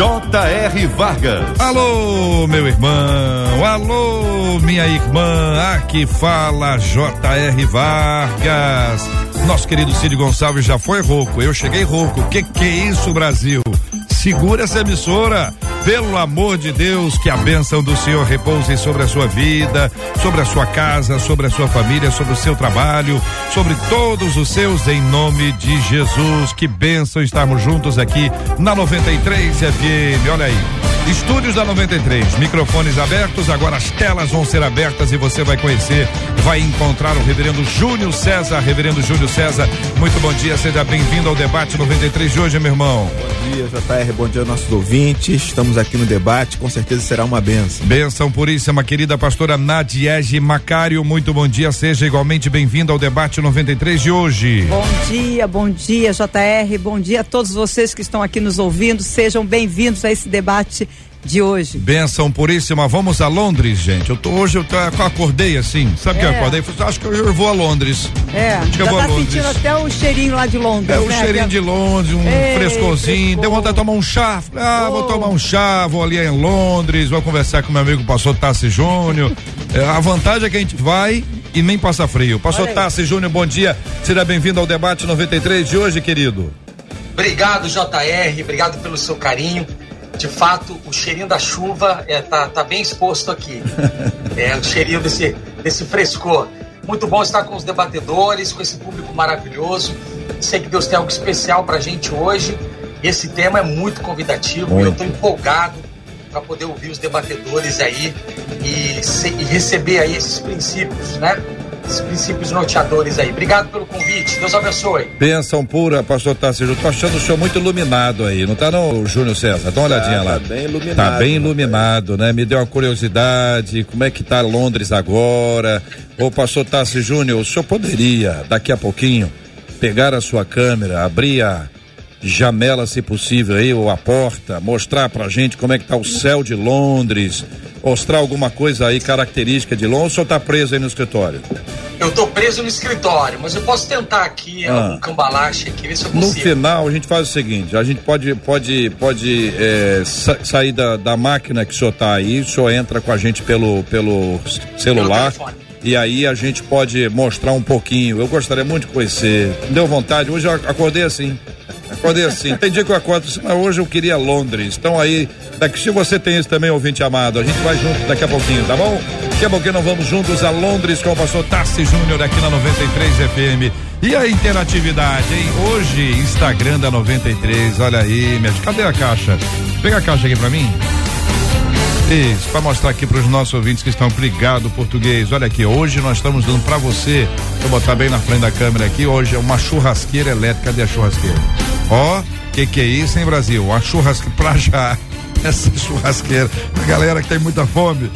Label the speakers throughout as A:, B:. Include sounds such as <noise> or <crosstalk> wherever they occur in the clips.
A: J.R. Vargas.
B: Alô, meu irmão, alô, minha irmã, aqui fala J.R. Vargas. Nosso querido Cid Gonçalves já foi rouco, eu cheguei rouco. Que que é isso, Brasil? Segura essa emissora. Pelo amor de Deus, que a bênção do Senhor repouse sobre a sua vida, sobre a sua casa, sobre a sua família, sobre o seu trabalho, sobre todos os seus, em nome de Jesus. Que bênção estarmos juntos aqui na 93 FM. Olha aí. Estúdios da 93, microfones abertos, agora as telas vão ser abertas e você vai conhecer, vai encontrar o reverendo Júnior César. Reverendo Júnior César, muito bom dia, seja bem-vindo ao debate 93 de hoje, meu irmão.
C: Bom dia, JR, bom dia nossos ouvintes. Estamos aqui no debate, com certeza será uma benção.
B: Benção puríssima, querida pastora Nadiege Macário, muito bom dia, seja igualmente bem-vindo ao debate 93 de hoje.
D: Bom dia, bom dia, JR, bom dia a todos vocês que estão aqui nos ouvindo, sejam bem-vindos a esse debate de hoje.
B: Benção puríssima, vamos a Londres, gente. Eu tô, hoje eu, tô, eu acordei assim, sabe que eu
D: É.
B: acordei? Falei, acho que hoje eu vou a Londres.
D: É,
B: Acho que
D: já
B: eu vou
D: tá
B: a Londres.
D: sentindo até o cheirinho lá de Londres,
B: É o
D: né?
B: cheirinho de Londres, um
D: Ei,
B: frescorzinho.
D: frescor.
B: Deu vontade de tomar um chá. Ah, vou
D: Oh.
B: tomar um chá, vou ali em Londres, vou conversar com meu amigo pastor Tassi Júnior. <laughs> É, a vantagem é que a gente vai e nem passa frio. Pastor. Tassi Júnior, bom dia. Seja bem-vindo ao debate 93 de hoje, querido.
E: Obrigado, JR, obrigado pelo seu carinho. De fato, o cheirinho da chuva é, tá, tá bem exposto aqui. <laughs> É o cheirinho desse, desse frescor. Muito bom estar com os debatedores, com esse público maravilhoso. Sei que Deus tem algo especial pra gente hoje. Esse tema é muito convidativo e eu estou empolgado para poder ouvir os debatedores aí e, se- e receber aí esses princípios, né? Esses princípios norteadores aí. Obrigado pelo convite. Deus abençoe.
B: Benção pura, pastor Tassi Júnior. Tô achando o senhor muito iluminado aí, não tá não, Júnior César? Dá uma olhadinha
C: Tá,
B: lá.
C: tá bem iluminado,
B: Tá bem iluminado, né? Me deu uma curiosidade, como é que tá Londres agora? Ô, pastor Tassi Júnior, o senhor poderia, daqui a pouquinho, pegar a sua câmera, abrir a janela, se possível, aí, ou a porta, mostrar pra gente como é que tá o céu de Londres, mostrar alguma coisa aí característica de Londres, ou tá preso aí no escritório?
E: Eu tô preso no escritório, mas eu posso tentar aqui
B: Ah.
E: um cambalache aqui, ver se eu
B: No
E: consigo.
B: final, a gente faz o seguinte: a gente pode, pode, pode é, sa- sair da, da máquina que o senhor tá aí, o senhor entra com a gente pelo, pelo celular.
E: telefone.
B: E aí a gente pode mostrar um pouquinho. Eu gostaria muito de conhecer. Deu vontade. Hoje eu acordei assim. Acordei assim. Tem dia que eu acordo assim, mas hoje eu queria Londres. Então aí, daqui, se você tem isso também, ouvinte amado, a gente vai junto daqui a pouquinho, tá bom? Daqui a pouquinho nós vamos juntos a Londres com o pastor Tassi Júnior aqui na 93 FM. E a interatividade, hein? Hoje, Instagram da 93, olha aí, minha. Cadê a caixa? Pega a caixa aqui pra mim. Isso, para mostrar aqui para os nossos ouvintes que estão ligados português. Olha aqui, hoje nós estamos dando para você, vou botar bem na frente da câmera aqui, hoje é uma churrasqueira elétrica. Cadê a churrasqueira? Ó, que que é isso, hein, Brasil? Uma churrasqueira pra já. <laughs> Essa churrasqueira, a galera que tem muita fome.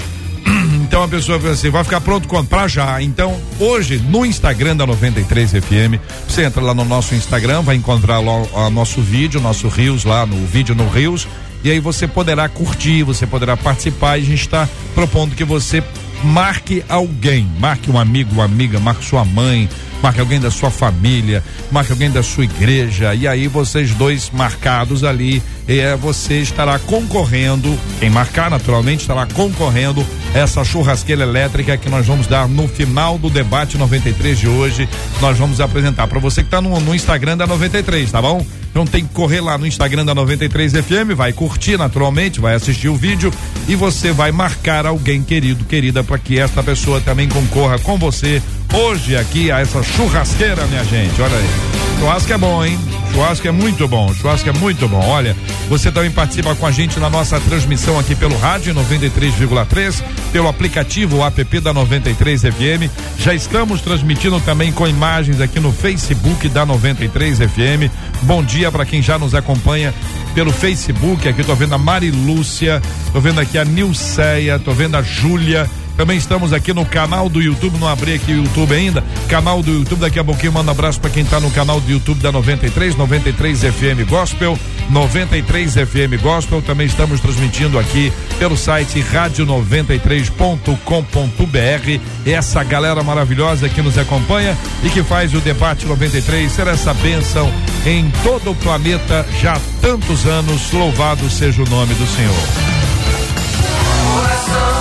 B: <clears throat> Então a pessoa fala assim, vai ficar pronto quando? Pra já. Então, hoje, no Instagram da 93 FM, você entra lá no nosso Instagram, vai encontrar lá o nosso vídeo, nosso Rios lá, no vídeo no Rios, e aí você poderá curtir, você poderá participar e a gente está propondo que você marque alguém, marque um amigo, uma amiga, marque sua mãe, marque alguém da sua família, marque alguém da sua igreja, e aí vocês dois marcados ali, é, você estará concorrendo, quem marcar naturalmente estará concorrendo essa churrasqueira elétrica que nós vamos dar no final do debate 93 de hoje. Nós vamos apresentar para você que está no, no Instagram da 93, tá bom? Então tem que correr lá no Instagram da 93 FM, vai curtir naturalmente, vai assistir o vídeo e você vai marcar alguém querido, querida, para que esta pessoa também concorra com você hoje aqui a essa churrasqueira, minha gente. Olha aí. Churrasco é bom, hein? Churrasco é muito bom, churrasco é muito bom. Olha, você também participa com a gente na nossa transmissão aqui pelo rádio 93,3, pelo aplicativo app da 93 FM. Já estamos transmitindo também com imagens aqui no Facebook da 93 FM. Bom dia para quem já nos acompanha pelo Facebook. Aqui tô vendo a Mari Lúcia, tô vendo aqui a Nilceia, tô vendo a Júlia Também estamos aqui no canal do YouTube, não abri aqui o YouTube ainda. Canal do YouTube, daqui a pouquinho manda um abraço para quem tá no canal do YouTube da 93, 93 FM Gospel, 93 FM Gospel. Também estamos transmitindo aqui pelo site rádio93.com.br. Essa galera maravilhosa que nos acompanha e que faz o debate 93 ser essa bênção em todo o planeta já há tantos anos. Louvado seja o nome do Senhor.
A: Coração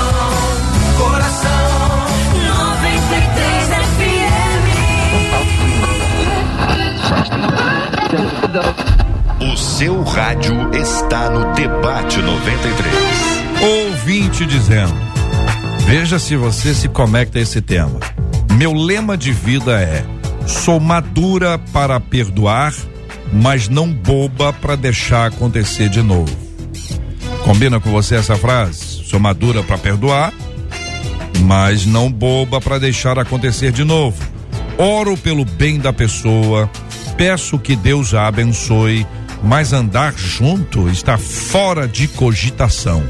A: O seu rádio está no Debate 93.
B: Ouvinte dizendo: Veja se você se conecta a esse tema. Meu lema de vida é: sou madura para perdoar, mas não boba para deixar acontecer de novo. Combina com você essa frase? Sou madura para perdoar, mas não boba para deixar acontecer de novo. Oro pelo bem da pessoa, peço que Deus a abençoe, mas andar junto está fora de cogitação.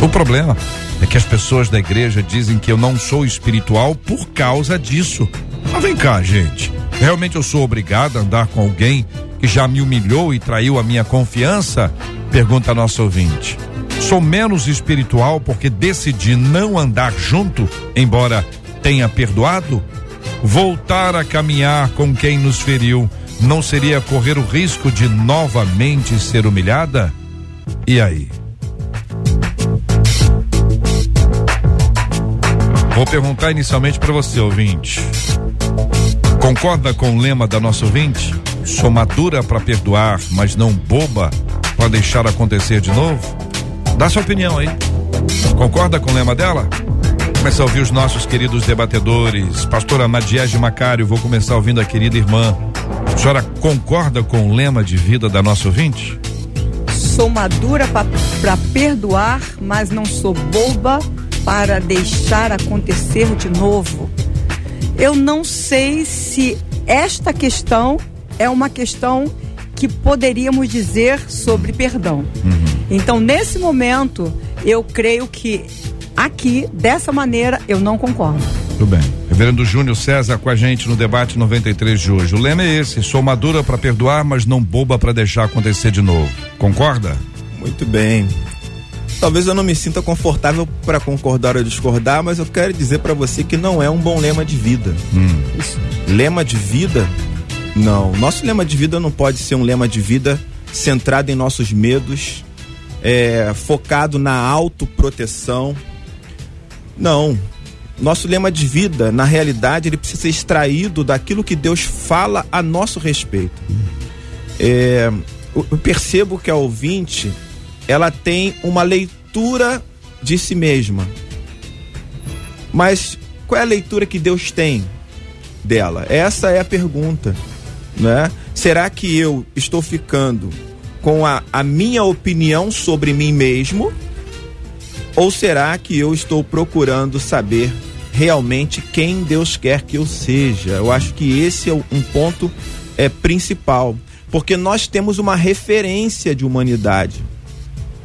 B: O problema é que as pessoas da igreja dizem que eu não sou espiritual por causa disso. Mas vem cá, gente. Realmente eu sou obrigado a andar com alguém que já me humilhou e traiu a minha confiança? Pergunta a nossa ouvinte. Sou menos espiritual porque decidi não andar junto, embora tenha perdoado? Voltar a caminhar com quem nos feriu não seria correr o risco de novamente ser humilhada? E aí? Vou perguntar inicialmente para você, ouvinte. Concorda com o lema da nossa ouvinte? Sou madura para perdoar, mas não boba para deixar acontecer de novo? Dá sua opinião aí. Concorda com o lema dela? Começar a ouvir os nossos queridos debatedores. Pastora Madiege Macário, vou começar ouvindo a querida irmã. A senhora concorda com o lema de vida da nossa ouvinte?
D: Sou madura para perdoar, mas não sou boba para deixar acontecer de novo. Eu não sei se esta questão é uma questão que poderíamos dizer sobre perdão. Uhum. Então, nesse momento, eu creio que Aqui, dessa maneira, eu não concordo.
B: Tudo bem. Reverendo Júnior César com a gente no debate 93 de hoje. O lema é esse: sou madura para perdoar, mas não boba para deixar acontecer de novo. Concorda?
C: Muito bem. Talvez eu não me sinta confortável para concordar ou discordar, mas eu quero dizer para você que não é um bom lema de vida. Hum. Lema de vida? Não. Nosso lema de vida não pode ser um lema de vida centrado em nossos medos, é, focado na autoproteção não. Nosso lema de vida, na realidade, ele precisa ser extraído daquilo que Deus fala a nosso respeito. É, eu percebo que a ouvinte, ela tem uma leitura de si mesma. Mas qual é a leitura que Deus tem dela? Essa é a pergunta, né? Será que eu estou ficando com a, a minha opinião sobre mim mesmo? Ou será que eu estou procurando saber realmente quem Deus quer que eu seja? Eu acho que esse é um ponto é, principal, porque nós temos uma referência de humanidade.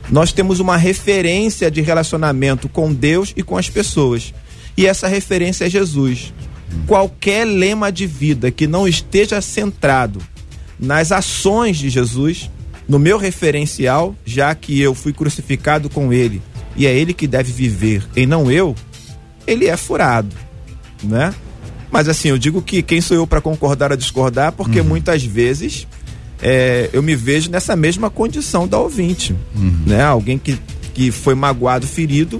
C: Nós temos uma referência de relacionamento com Deus e com as pessoas. E essa referência é Jesus. Qualquer lema de vida que não esteja centrado nas ações de Jesus, no meu referencial, já que eu fui crucificado com ele, e é ele que deve viver e não eu, ele é furado, né? Mas assim, eu digo que quem sou eu para concordar ou discordar, porque uhum. muitas vezes é, eu me vejo nessa mesma condição da ouvinte, uhum. né? Alguém que, que foi magoado, ferido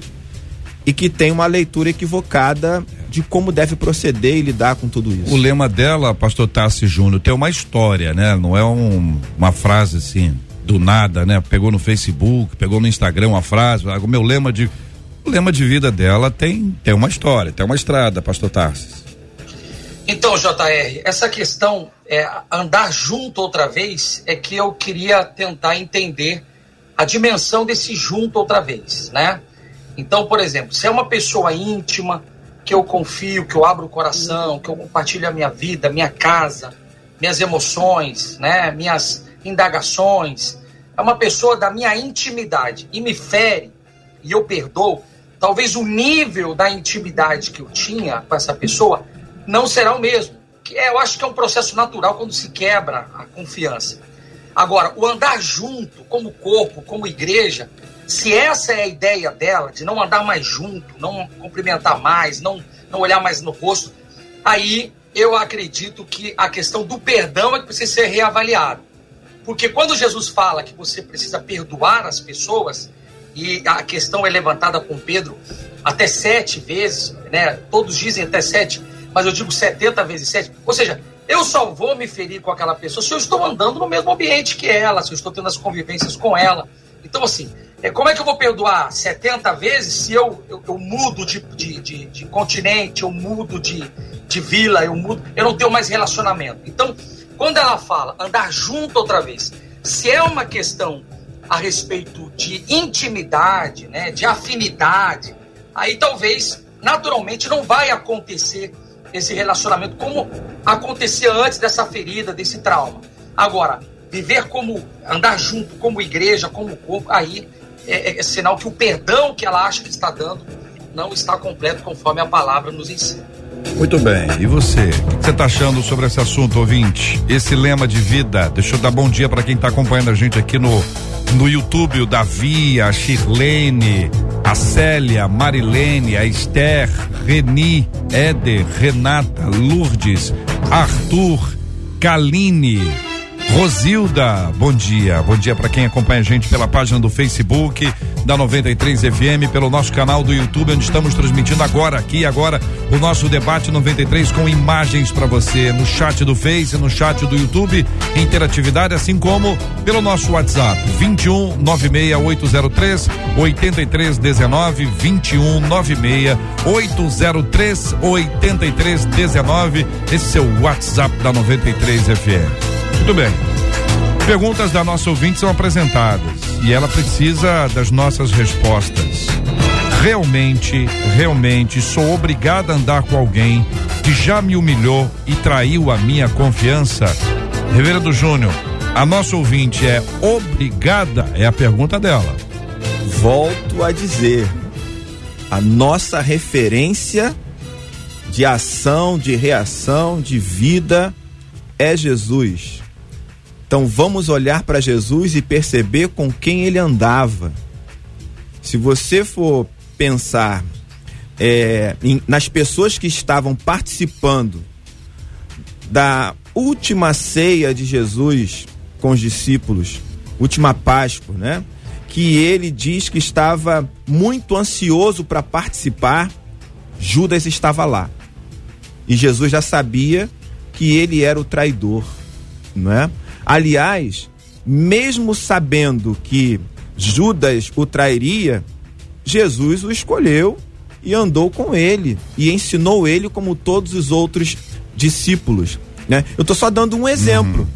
C: e que tem uma leitura equivocada de como deve proceder e lidar com tudo isso.
B: O lema dela, pastor Tassi Júnior, tem uma história, né? Não é um, uma frase assim do nada, né? Pegou no Facebook, pegou no Instagram uma frase, o meu lema de o lema de vida dela tem tem uma história, tem uma estrada, pastor Tarsis.
E: Então, JR, essa questão é andar junto outra vez é que eu queria tentar entender a dimensão desse junto outra vez, né? Então, por exemplo, se é uma pessoa íntima, que eu confio, que eu abro o coração, que eu compartilho a minha vida, minha casa, minhas emoções, né, minhas indagações, é uma pessoa da minha intimidade e me fere e eu perdoo, talvez o nível da intimidade que eu tinha com essa pessoa não será o mesmo. Que é, eu acho que é um processo natural quando se quebra a confiança. Agora, o andar junto, como corpo, como igreja, se essa é a ideia dela, de não andar mais junto, não cumprimentar mais, não, não olhar mais no rosto, aí eu acredito que a questão do perdão é que precisa ser reavaliada. Porque quando Jesus fala que você precisa perdoar as pessoas, e a questão é levantada com Pedro até sete vezes, né? Todos dizem até sete, mas eu digo 70 vezes sete. Ou seja, eu só vou me ferir com aquela pessoa se eu estou andando no mesmo ambiente que ela, se eu estou tendo as convivências com ela. Então, assim, é, como é que eu vou perdoar 70 vezes se eu, eu, eu mudo de, de, de, de, continente, eu mudo de, de vila, eu mudo, eu não tenho mais relacionamento. Então, quando ela fala andar junto outra vez, se é uma questão a respeito de intimidade, né, de afinidade, aí talvez naturalmente não vai acontecer esse relacionamento como acontecia antes dessa ferida, desse trauma. Agora, viver como andar junto, como igreja, como corpo, aí é, é, sinal que o perdão que ela acha que está dando não está completo conforme a palavra nos ensina.
B: Muito bem. E você? O que você está achando sobre esse assunto, ouvinte? Esse lema de vida. Deixa eu dar bom dia para quem está acompanhando a gente aqui no no YouTube, o Davi, a Shirlene, a Célia, Marilene, a Esther, Reni, Éder, Renata, Lourdes, Arthur, Kaline. Rosilda, bom dia. Bom dia para quem acompanha a gente pela página do Facebook da 93 FM, pelo nosso canal do YouTube, onde estamos transmitindo agora, aqui agora, o nosso debate 93 com imagens para você no chat do Face, no chat do YouTube, interatividade, assim como pelo nosso WhatsApp 21 96803 8319 21 96 803 8319. Esse é o WhatsApp da 93 FM. Muito bem. Perguntas da nossa ouvinte são apresentadas e ela precisa das nossas respostas. Realmente, realmente sou obrigada a andar com alguém que já me humilhou e traiu a minha confiança? Reverendo Júnior, a nossa ouvinte é obrigada? É a pergunta dela.
C: Volto a dizer, a nossa referência de ação, de reação, de vida é Jesus. Então vamos olhar para Jesus e perceber com quem ele andava. Se você for pensar é, em, nas pessoas que estavam participando da última ceia de Jesus com os discípulos, última Páscoa, né? Que ele diz que estava muito ansioso para participar, Judas estava lá. E Jesus já sabia que ele era o traidor, não é? Aliás, mesmo sabendo que Judas o trairia, Jesus o escolheu e andou com ele e ensinou ele como todos os outros discípulos. Né? Eu estou só dando um exemplo, uhum.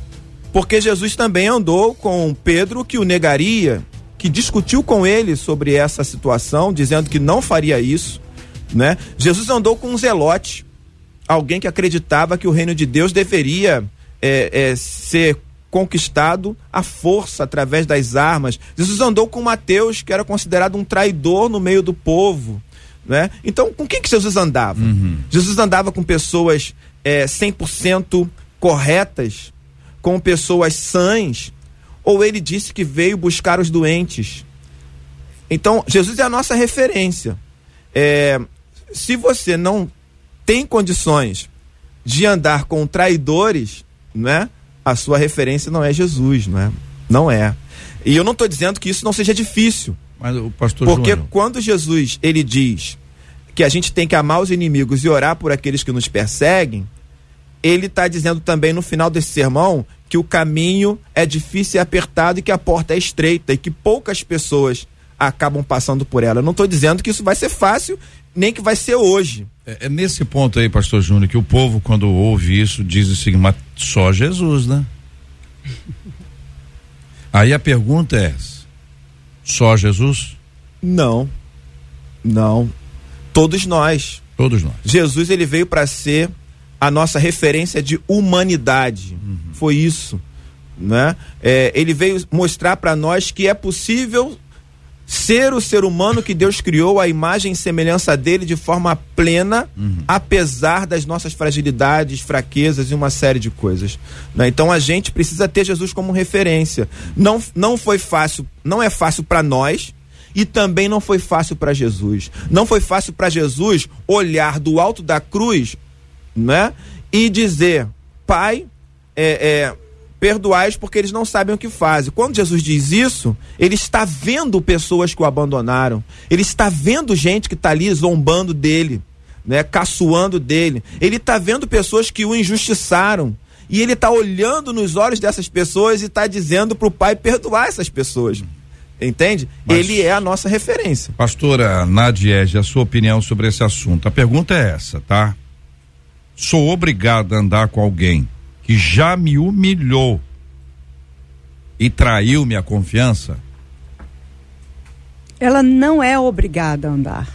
C: porque Jesus também andou com Pedro que o negaria, que discutiu com ele sobre essa situação, dizendo que não faria isso. Né? Jesus andou com um zelote, alguém que acreditava que o reino de Deus deveria é, é, ser conquistado a força através das armas. Jesus andou com Mateus, que era considerado um traidor no meio do povo. Né? Então, com quem que Jesus andava? Uhum. Jesus andava com pessoas é, 100% corretas, com pessoas sãs, ou ele disse que veio buscar os doentes? Então, Jesus é a nossa referência. É, se você não tem condições de andar com traidores, né? A sua referência não é Jesus, não é? Não é. E eu não estou dizendo que isso não seja difícil.
B: Mas o pastor
C: Porque
B: Júnior...
C: quando Jesus ele diz que a gente tem que amar os inimigos e orar por aqueles que nos perseguem, ele está dizendo também no final desse sermão que o caminho é difícil e apertado e que a porta é estreita e que poucas pessoas acabam passando por ela. Eu não estou dizendo que isso vai ser fácil, nem que vai ser hoje.
B: É, é, nesse ponto aí, pastor Júnior, que o povo, quando ouve isso, diz o seguinte, mas só Jesus, né? <laughs> aí a pergunta é: só Jesus?
C: Não. Não. Todos nós.
B: Todos nós.
C: Jesus ele veio para ser a nossa referência de humanidade. Uhum. Foi isso, né? É, ele veio mostrar para nós que é possível ser o ser humano que Deus criou, a imagem e semelhança dele de forma plena, uhum. apesar das nossas fragilidades, fraquezas e uma série de coisas. Né? Então a gente precisa ter Jesus como referência. Não, não foi fácil, não é fácil para nós e também não foi fácil para Jesus. Não foi fácil para Jesus olhar do alto da cruz, né, e dizer: Pai, é, é perdoais porque eles não sabem o que fazem. Quando Jesus diz isso, ele está vendo pessoas que o abandonaram. Ele está vendo gente que está ali zombando dele, né, caçoando dele. Ele está vendo pessoas que o injustiçaram. E ele está olhando nos olhos dessas pessoas e está dizendo para o Pai perdoar essas pessoas. Entende? Mas, ele é a nossa referência.
B: Pastora Nadiege, a sua opinião sobre esse assunto. A pergunta é essa, tá? Sou obrigado a andar com alguém que já me humilhou e traiu minha confiança?
D: Ela não é obrigada a andar.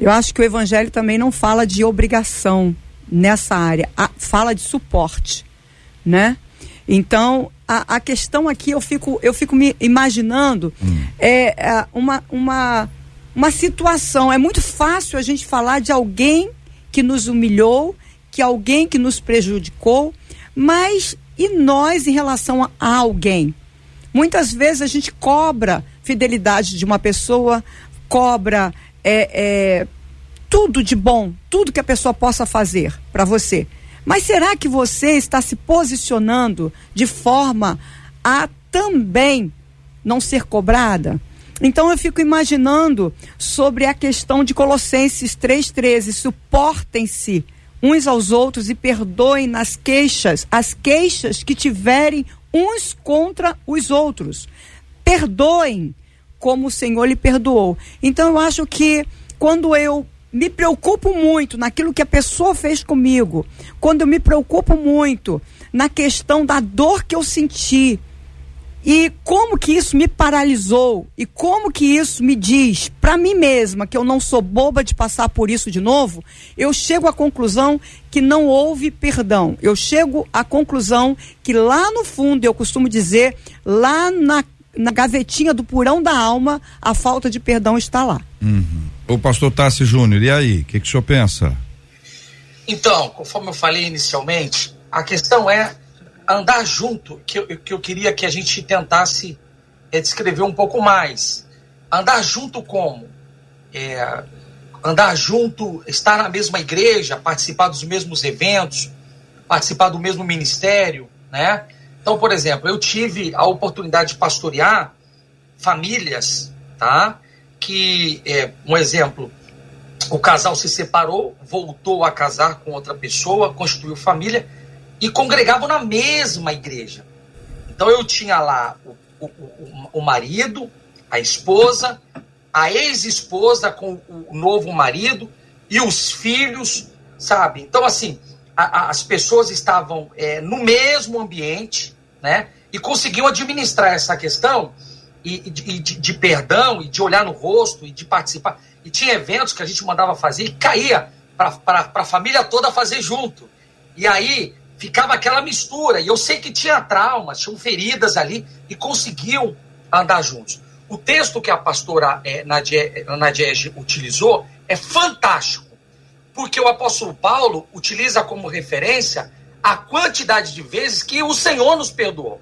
D: Eu acho que o evangelho também não fala de obrigação nessa área, fala de suporte, né? Então, a, a, questão aqui eu fico, eu fico me imaginando hum. é, é, uma, uma, uma situação. É muito fácil a gente falar de alguém que nos humilhou, que alguém que nos prejudicou, mas e nós em relação a alguém? Muitas vezes a gente cobra fidelidade de uma pessoa, cobra é, é, tudo de bom, tudo que a pessoa possa fazer para você. Mas será que você está se posicionando de forma a também não ser cobrada? Então eu fico imaginando sobre a questão de Colossenses 3,13: suportem-se uns aos outros e perdoem nas queixas, as queixas que tiverem uns contra os outros. Perdoem como o Senhor lhe perdoou. Então eu acho que quando eu me preocupo muito naquilo que a pessoa fez comigo, quando eu me preocupo muito na questão da dor que eu senti, e como que isso me paralisou e como que isso me diz para mim mesma que eu não sou boba de passar por isso de novo, eu chego à conclusão que não houve perdão. Eu chego à conclusão que lá no fundo, eu costumo dizer, lá na, na gavetinha do purão da alma, a falta de perdão está lá.
B: Uhum. O pastor Tassi Júnior, e aí? O que, que o senhor pensa?
E: Então, conforme eu falei inicialmente, a questão é andar junto, que eu, que eu queria que a gente tentasse é, descrever um pouco mais. Andar junto como? É, andar junto, estar na mesma igreja, participar dos mesmos eventos, participar do mesmo ministério, né? Então, por exemplo, eu tive a oportunidade de pastorear famílias, tá? Que, é, um exemplo, o casal se separou, voltou a casar com outra pessoa, constituiu família, e congregavam na mesma igreja. Então eu tinha lá o, o, o, o marido, a esposa, a ex-esposa com o novo marido e os filhos, sabe? Então, assim, a, a, as pessoas estavam é, no mesmo ambiente, né? E conseguiam administrar essa questão e, e de, de, perdão e de olhar no rosto e de participar. E tinha eventos que a gente mandava fazer e caía para a família toda fazer junto. E aí ficava aquela mistura. E eu sei que tinha traumas, tinham feridas ali e conseguiam andar juntos. O texto que a pastora é, Nadiege utilizou é fantástico, porque o apóstolo Paulo utiliza como referência a quantidade de vezes que o Senhor nos perdoou.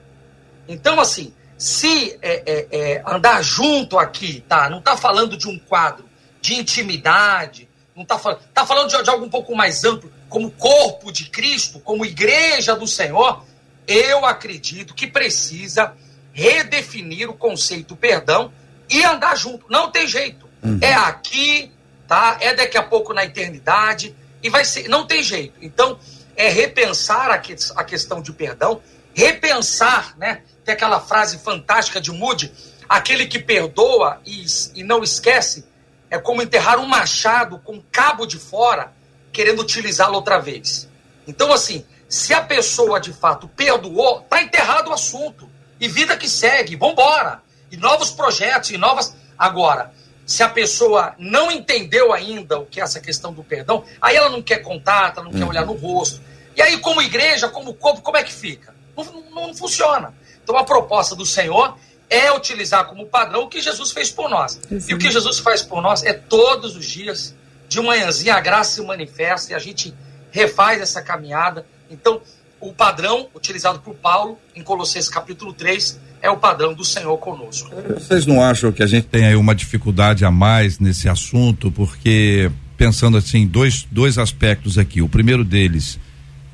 E: Então, assim, se é, é, é, andar junto aqui, tá? Não está falando de um quadro de intimidade, não está falando, tá falando de, de algo um pouco mais amplo, como corpo de Cristo, como igreja do Senhor, eu acredito que precisa redefinir o conceito perdão e andar junto. Não tem jeito. Uhum. É aqui, tá? É daqui a pouco na eternidade e vai ser. Não tem jeito. Então, é repensar a, que, a questão de perdão, repensar, né? Tem aquela frase fantástica de Moody: aquele que perdoa e, e não esquece é como enterrar um machado com cabo de fora querendo utilizá-lo outra vez. Então, assim, se a pessoa de fato perdoou, tá enterrado o assunto. E vida que segue, vambora. E novos projetos, e novas. Agora, se a pessoa não entendeu ainda o que é essa questão do perdão, aí ela não quer contato, ela não uhum. quer olhar no rosto. E aí, como igreja, como corpo, como é que fica? Não, não, não funciona. Então, a proposta do Senhor é utilizar como padrão o que Jesus fez por nós. E o que Jesus faz por nós é todos os dias, de manhãzinha, a graça se manifesta e a gente refaz essa caminhada. Então, o padrão utilizado por Paulo em Colossenses capítulo 3 é o padrão do Senhor conosco.
B: Vocês não acham que a gente tem aí uma dificuldade a mais nesse assunto? Porque, pensando assim, dois, dois aspectos aqui. O primeiro deles,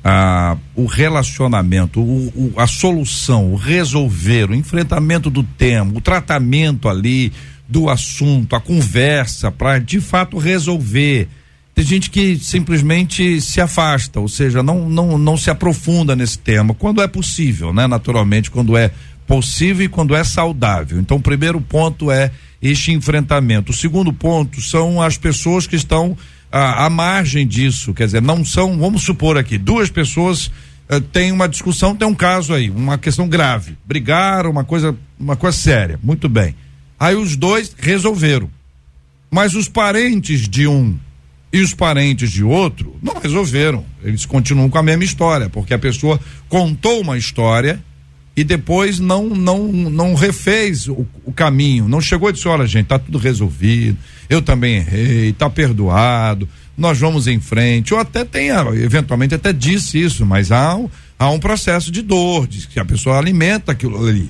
B: ah, o relacionamento, o, o, a solução, o resolver, o enfrentamento do tema, o tratamento ali do assunto, a conversa para de fato resolver tem gente que simplesmente se afasta, ou seja, não, não, não se aprofunda nesse tema, quando é possível, né? Naturalmente, quando é possível e quando é saudável. Então, o primeiro ponto é este enfrentamento. O segundo ponto são as pessoas que estão à, à margem disso, quer dizer, não são, vamos supor aqui, duas pessoas uh, têm uma discussão, tem um caso aí, uma questão grave, brigaram, uma coisa, uma coisa séria, muito bem. Aí os dois resolveram. Mas os parentes de um e os parentes de outro não resolveram. Eles continuam com a mesma história, porque a pessoa contou uma história e depois não não não refez o, o caminho, não chegou e disse: olha, gente, tá tudo resolvido, eu também errei, tá perdoado, nós vamos em frente. Ou até tenha, eventualmente até disse isso, mas há há um processo de dor, de que a pessoa alimenta aquilo ali.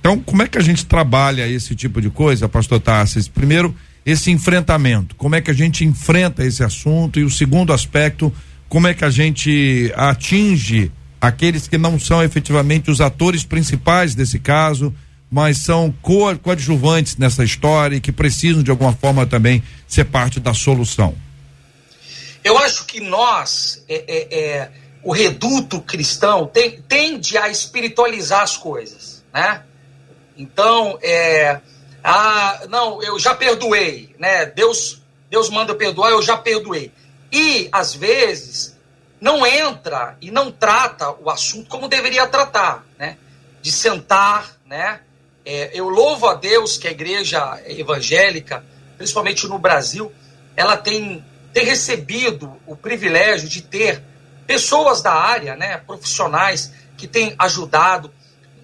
B: Então, como é que a gente trabalha esse tipo de coisa, pastor Tarsis? Primeiro, esse enfrentamento, como é que a gente enfrenta esse assunto e o segundo aspecto, como é que a gente atinge aqueles que não são efetivamente os atores principais desse caso, mas são co coadjuvantes nessa história e que precisam de alguma forma também ser parte da solução.
E: Eu acho que nós, é, é, é, o reduto cristão, tem, tende a espiritualizar as coisas, né? Então, é, ah, não, eu já perdoei, né? Deus, Deus manda perdoar, eu já perdoei. E às vezes não entra e não trata o assunto como deveria tratar, né? De sentar, né? É, eu louvo a Deus que a igreja evangélica, principalmente no Brasil, ela tem, tem recebido o privilégio de ter pessoas da área, né, profissionais, que têm ajudado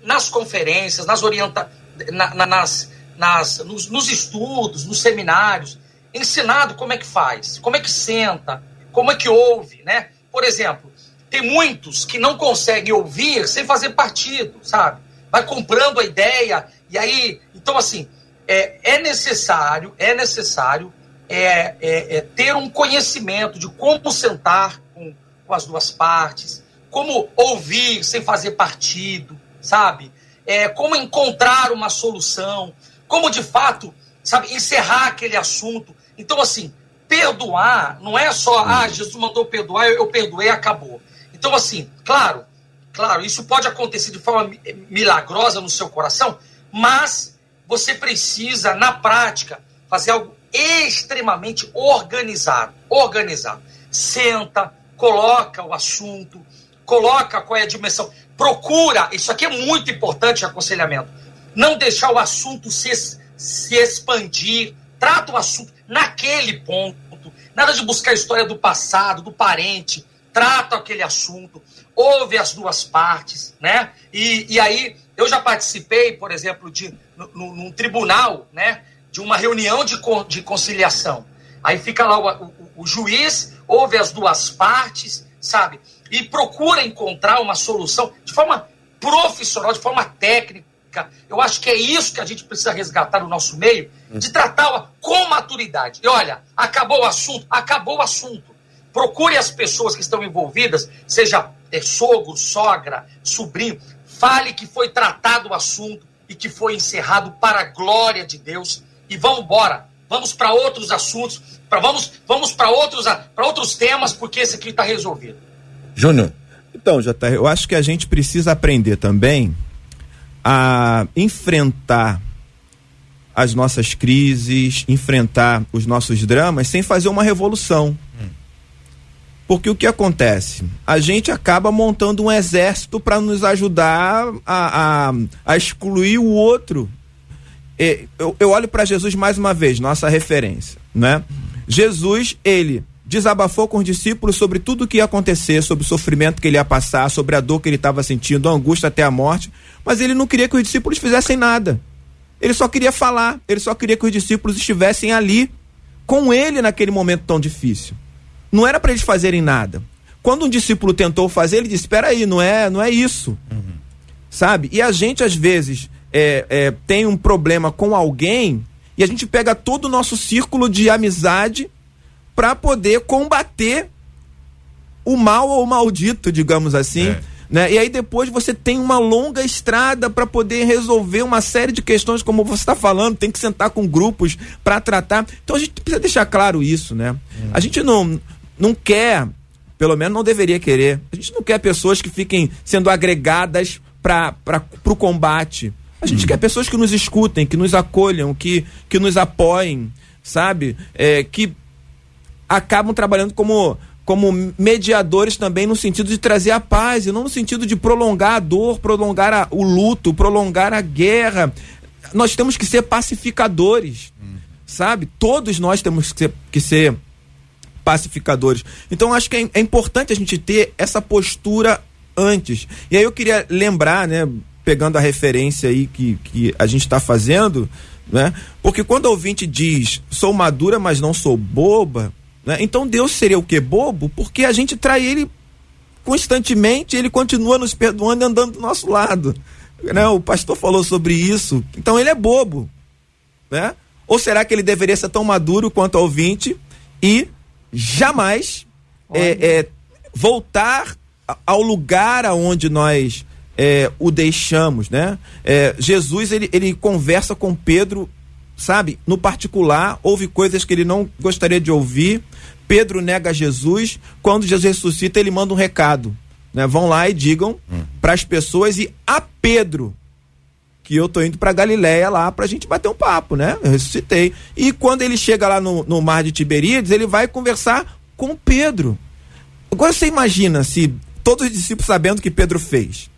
E: nas conferências, nas orienta na, na, nas, nas, nos, nos estudos, nos seminários, ensinado como é que faz, como é que senta, como é que ouve, né? Por exemplo, tem muitos que não conseguem ouvir sem fazer partido, sabe? Vai comprando a ideia e aí, então assim, é, é necessário, é necessário é, é, é ter um conhecimento de como sentar com, com as duas partes, como ouvir sem fazer partido, sabe? É, como encontrar uma solução como de fato, sabe, encerrar aquele assunto. Então, assim, perdoar não é só, ah, Jesus mandou perdoar, eu, eu perdoei, acabou. Então, assim, claro, claro, isso pode acontecer de forma milagrosa no seu coração, mas você precisa, na prática, fazer algo extremamente organizado. Organizado. Senta, coloca o assunto, coloca qual é a dimensão. Procura, isso aqui é muito importante, aconselhamento não deixar o assunto se, se expandir, trata o assunto naquele ponto, nada de buscar a história do passado, do parente, trata aquele assunto, ouve as duas partes, né? E, e aí, eu já participei, por exemplo, de no, num tribunal, né? De uma reunião de, de conciliação. Aí fica lá o, o, o juiz, ouve as duas partes, sabe? E procura encontrar uma solução de forma profissional, de forma técnica, eu acho que é isso que a gente precisa resgatar no nosso meio, de tratá-la com maturidade. E olha, acabou o assunto, acabou o assunto. Procure as pessoas que estão envolvidas, seja é, sogro, sogra, sobrinho, fale que foi tratado o assunto e que foi encerrado para a glória de Deus. E vamos embora. Vamos para outros assuntos, pra, vamos, vamos para outros, outros temas, porque esse aqui está resolvido.
C: Júnior. Então, JR, eu acho que a gente precisa aprender também a enfrentar as nossas crises, enfrentar os nossos dramas sem fazer uma revolução. Porque o que acontece? A gente acaba montando um exército para nos ajudar a, a, a, excluir o outro. Eu, eu olho para Jesus mais uma vez, nossa referência. Né? Jesus, ele desabafou com os discípulos sobre tudo o que ia acontecer, sobre o sofrimento que ele ia passar, sobre a dor que ele estava sentindo, a angústia até a morte, mas ele não queria que os discípulos fizessem nada. Ele só queria falar, ele só queria que os discípulos estivessem ali com ele naquele momento tão difícil. Não era para eles fazerem nada. Quando um discípulo tentou fazer, ele disse: Espera aí, não é, não é isso. Uhum. Sabe? E a gente, às vezes, é, é, tem um problema com alguém e a gente pega todo o nosso círculo de amizade para poder combater o mal ou o maldito, digamos assim. É. Né? E aí depois você tem uma longa estrada para poder resolver uma série de questões, como você está falando, tem que sentar com grupos para tratar. Então a gente precisa deixar claro isso, né? Hum. A gente não, não quer, pelo menos não deveria querer, a gente não quer pessoas que fiquem sendo agregadas para o combate. A gente hum. quer pessoas que nos escutem, que nos acolham, que, que nos apoiem, sabe? É, que acabam trabalhando como como mediadores também no sentido de trazer a paz e não no sentido de prolongar a dor, prolongar a, o luto, prolongar a guerra. Nós temos que ser pacificadores, sabe? Todos nós temos que ser, que ser pacificadores. Então acho que é, é, importante a gente ter essa postura antes. E aí eu queria lembrar, né, pegando a referência aí que, que a gente está fazendo, né? Porque quando o ouvinte diz sou madura, mas não sou boba, né? Então Deus seria o que? Bobo? Porque a gente trai ele constantemente, ele continua nos perdoando e andando do nosso lado. Né? O pastor falou sobre isso. Então ele é bobo. Né? Ou será que ele deveria ser tão maduro quanto ao ouvinte e jamais é, é, voltar ao lugar aonde nós é, o deixamos, né? É, Jesus ele, ele conversa com Pedro, sabe? No particular, houve coisas que ele não gostaria de ouvir, Pedro nega Jesus. Quando Jesus ressuscita, ele manda um recado. Né? Vão lá e digam hum. para as pessoas e a Pedro que eu tô indo para Galiléia lá pra gente bater um papo, né? Eu ressuscitei. E quando ele chega lá no, no mar de Tiberíades, ele vai conversar com Pedro. Agora você imagina se todos os discípulos sabendo o que Pedro fez.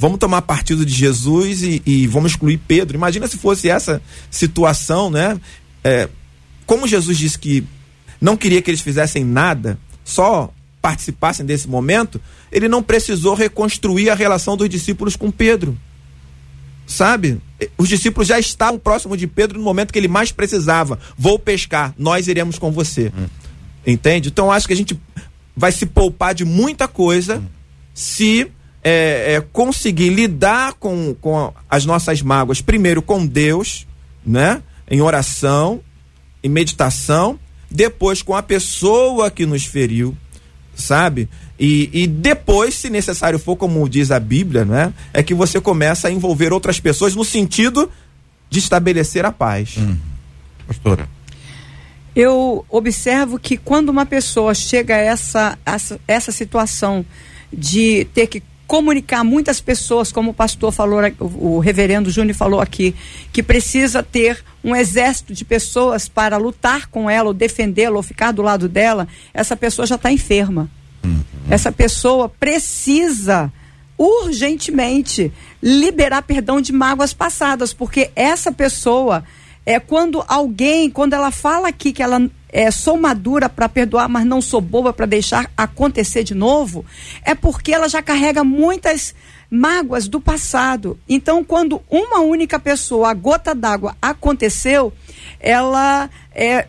C: Vamos tomar partido de Jesus e, e vamos excluir Pedro. Imagina se fosse essa situação, né? É, como Jesus disse que não queria que eles fizessem nada, só participassem desse momento, ele não precisou reconstruir a relação dos discípulos com Pedro. Sabe? Os discípulos já estavam próximos de Pedro no momento que ele mais precisava. Vou pescar, nós iremos com você. Hum. Entende? Então acho que a gente vai se poupar de muita coisa hum. se é, é, conseguir lidar com, com as nossas mágoas, primeiro com Deus, né? Em oração, em meditação depois com a pessoa que nos feriu, sabe? E, e depois, se necessário for, como diz a Bíblia, né? É que você começa a envolver outras pessoas no sentido de estabelecer a paz. Hum.
D: Pastora. Eu observo que quando uma pessoa chega a essa, essa, essa situação de ter que comunicar muitas pessoas, como o pastor falou, o reverendo Júnior falou aqui, que precisa ter um exército de pessoas para lutar com ela, ou defendê-la, ou ficar do lado dela, essa pessoa já está enferma. Uhum. Essa pessoa precisa urgentemente liberar perdão de mágoas passadas, porque essa pessoa é quando alguém, quando ela fala aqui que ela é, sou madura para perdoar, mas não sou boba para deixar acontecer de novo, é porque ela já carrega muitas mágoas do passado. Então, quando uma única pessoa, a gota d'água, aconteceu, ela é,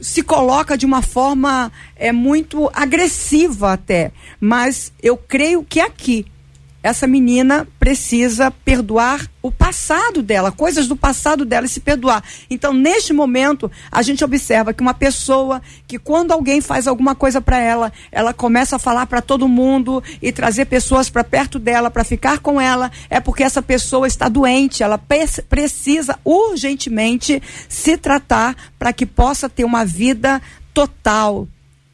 D: se coloca de uma forma é, muito agressiva até. Mas eu creio que aqui essa menina precisa perdoar o passado dela, coisas do passado dela e se perdoar. Então, neste momento, a gente observa que uma pessoa que quando alguém faz alguma coisa para ela, ela começa a falar para todo mundo e trazer pessoas para perto dela para ficar com ela, é porque essa pessoa está doente, ela precisa urgentemente se tratar para que possa ter uma vida total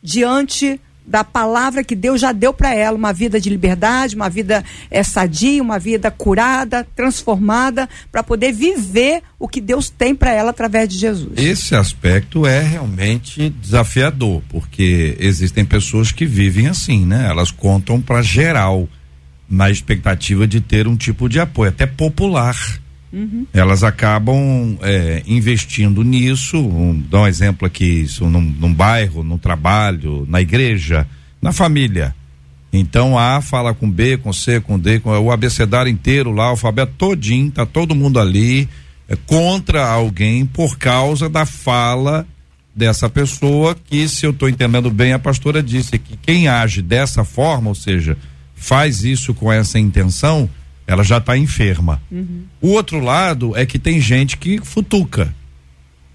D: diante da palavra que Deus já deu para ela, uma vida de liberdade, uma vida é, sadia, uma vida curada, transformada, para poder viver o que Deus tem para ela através de Jesus.
B: Esse aspecto é realmente desafiador, porque existem pessoas que vivem assim, né? Elas contam para geral, na expectativa de ter um tipo de apoio, até popular. Uhum. Elas acabam é, investindo nisso. Um, dá um exemplo aqui: isso num, num bairro, no trabalho, na igreja, na família. Então A fala com B, com C, com D, com o abecedário inteiro lá, o alfabeto todinho, tá todo mundo ali. é, contra alguém por causa da fala dessa pessoa que, se eu estou entendendo bem, a pastora disse que quem age dessa forma, ou seja, faz isso com essa intenção, ela já está enferma. Uhum. O outro lado é que tem gente que futuca,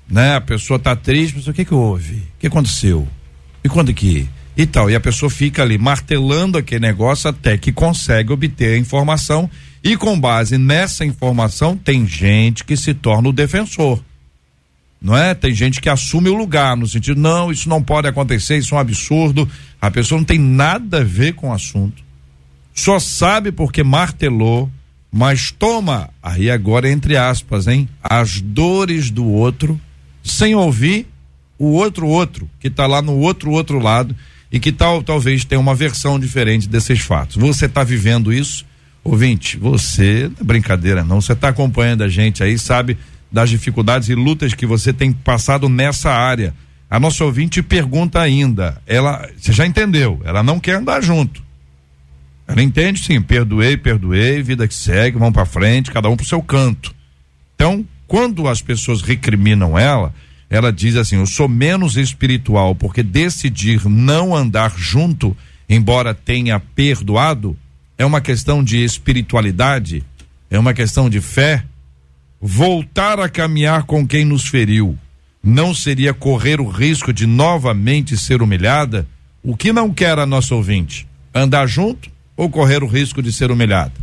B: né? A pessoa está triste, mas o que que houve? O que aconteceu? E quando que? E tal, e a pessoa fica ali martelando aquele negócio até que consegue obter a informação e com base nessa informação tem gente que se torna o defensor não é? Tem gente que assume o lugar no sentido, não, isso não pode acontecer, isso é um absurdo. A pessoa não tem nada a ver com o assunto. Só sabe porque martelou, mas toma, aí agora entre aspas, hein, as dores do outro, sem ouvir o outro outro, que está lá no outro outro lado e que tal talvez tenha uma versão diferente desses fatos. Você está vivendo isso? Ouvinte, você, é brincadeira não, você está acompanhando a gente aí, sabe das dificuldades e lutas que você tem passado nessa área. A nossa ouvinte pergunta ainda, ela, você já entendeu, ela não quer andar junto. Ela entende sim, perdoei, perdoei, vida que segue, vamos para frente, cada um pro seu canto. Então, quando as pessoas recriminam ela, ela diz assim: "Eu sou menos espiritual porque decidir não andar junto, embora tenha perdoado, é uma questão de espiritualidade, é uma questão de fé, voltar a caminhar com quem nos feriu não seria correr o risco de novamente ser humilhada? O que não quer a nossa ouvinte? Andar junto ou correr o risco de ser humilhada?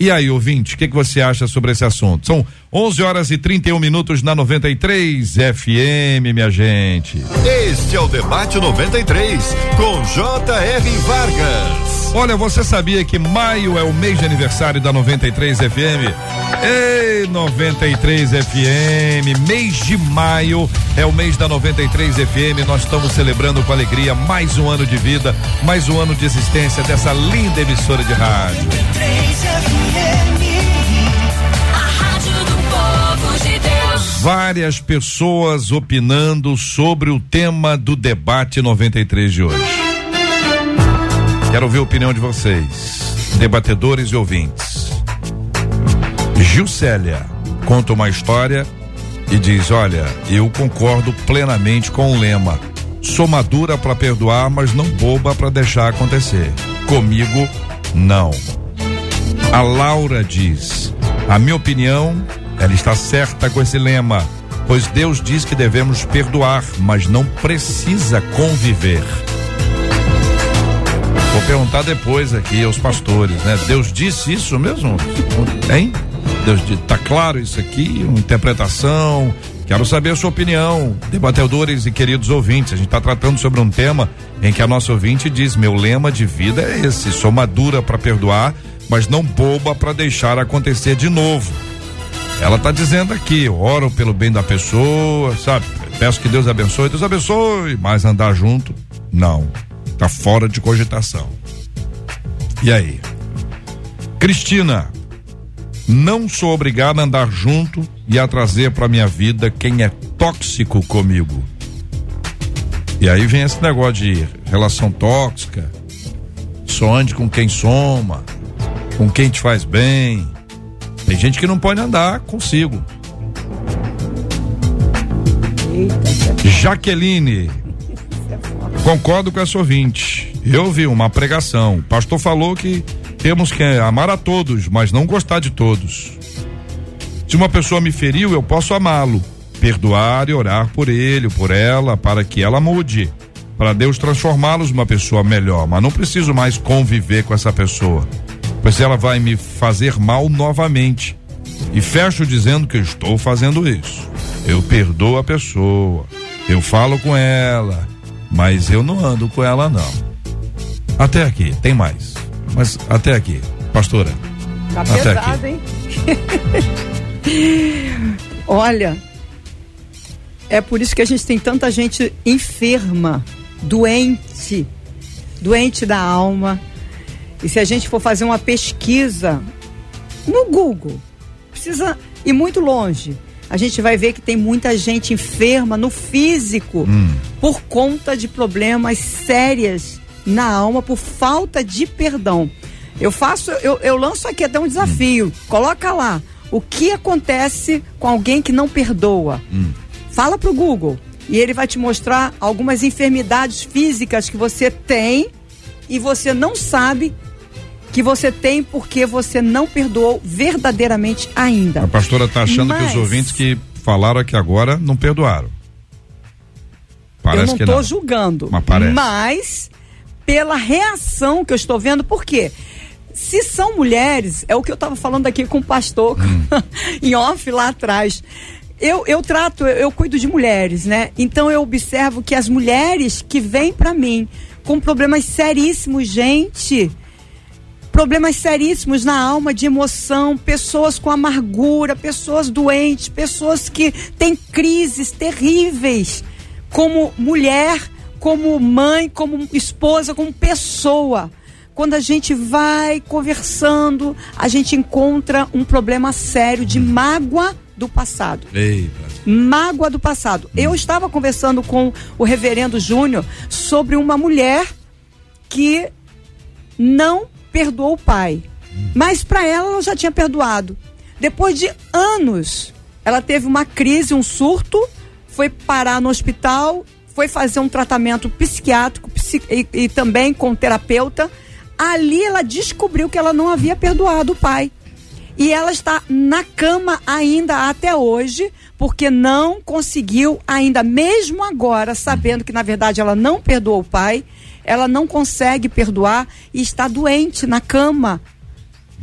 B: E aí, ouvinte, o que, que você acha sobre esse assunto? São 11 horas e 31 minutos na 93 FM, minha gente.
A: Este é o Debate 93, com J.R. Vargas.
B: Olha, você sabia que maio é o mês de aniversário da 93 FM? Ei, 93 FM, mês de maio é o mês da 93 FM. Nós estamos celebrando com alegria mais um ano de vida, mais um ano de existência dessa linda emissora de rádio. 93 FM. Várias pessoas opinando sobre o tema do debate 93 de hoje. Quero ouvir a opinião de vocês, debatedores e ouvintes. Gilcélia conta uma história e diz: Olha, eu concordo plenamente com o lema. Sou madura para perdoar, mas não boba para deixar acontecer. Comigo, não. A Laura diz: A minha opinião, ela está certa com esse lema, pois Deus diz que devemos perdoar, mas não precisa conviver. Vou perguntar depois aqui aos pastores, né? Deus disse isso mesmo? Hein? Deus disse, tá claro isso aqui? Uma interpretação? Quero saber a sua opinião, debatedores e queridos ouvintes. A gente está tratando sobre um tema em que a nossa ouvinte diz: meu lema de vida é esse, sou madura para perdoar, mas não boba para deixar acontecer de novo. Ela está dizendo aqui, oro pelo bem da pessoa, sabe? Peço que Deus abençoe, Deus abençoe, mas andar junto, não. Tá fora de cogitação. E aí? Cristina, não sou obrigada a andar junto e a trazer para minha vida quem é tóxico comigo. E aí vem esse negócio de relação tóxica, só ande com quem soma, com quem te faz bem. Tem gente que não pode andar consigo. Jaqueline, concordo com essa ouvinte. Eu vi uma pregação. O pastor falou que temos que amar a todos, mas não gostar de todos. Se uma pessoa me feriu, eu posso amá-lo, perdoar e orar por ele, por ela, para que ela mude, para Deus transformá-los numa pessoa melhor, mas não preciso mais conviver com essa pessoa pois ela vai me fazer mal novamente. E fecho dizendo que estou fazendo isso. Eu perdoo a pessoa, eu falo com ela, mas eu não ando com ela não. Até aqui, tem mais. Mas até aqui, pastora.
D: Tá até pesado, aqui. hein? <laughs> Olha, é por isso que a gente tem tanta gente enferma, doente, doente da alma, e se a gente for fazer uma pesquisa no Google, precisa ir muito longe. A gente vai ver que tem muita gente enferma no físico hum. por conta de problemas sérias na alma, por falta de perdão. Eu faço, eu, eu lanço aqui até um desafio. Hum. Coloca lá O que acontece com alguém que não perdoa?
B: Hum.
D: Fala pro Google e ele vai te mostrar algumas enfermidades físicas que você tem e você não sabe que você tem porque você não perdoou verdadeiramente ainda.
B: A pastora está achando
D: Mas...
B: que os ouvintes que falaram aqui agora não perdoaram. Parece
D: eu não estou julgando.
B: Mas.
D: Mas, pela reação que eu estou vendo, por quê? Se são mulheres, é o que eu estava falando aqui com o pastor
B: Hum. <laughs>
D: em off lá atrás. Eu, eu trato, eu, eu cuido de mulheres, né? Então eu observo que as mulheres que vêm para mim com problemas seríssimos, gente, problemas seríssimos na alma, de emoção, pessoas com amargura, pessoas doentes, pessoas que têm crises terríveis, como mulher, como mãe, como esposa, como pessoa. Quando a gente vai conversando, a gente encontra um problema sério de mágoa do passado
B: Ei, Brasil.
D: mágoa do passado. Eu estava conversando com o reverendo Júnior sobre uma mulher que não perdoou o pai. Mas para ela, ela já tinha perdoado. Depois de anos, ela teve uma crise, um surto, foi parar no hospital, foi fazer um tratamento psiquiátrico psi- e, e também com terapeuta. Ali ela descobriu que ela não havia perdoado o pai. E ela está na cama ainda até hoje, porque não conseguiu ainda, mesmo agora, sabendo que na verdade ela não perdoou o pai, ela não consegue perdoar e está doente na cama.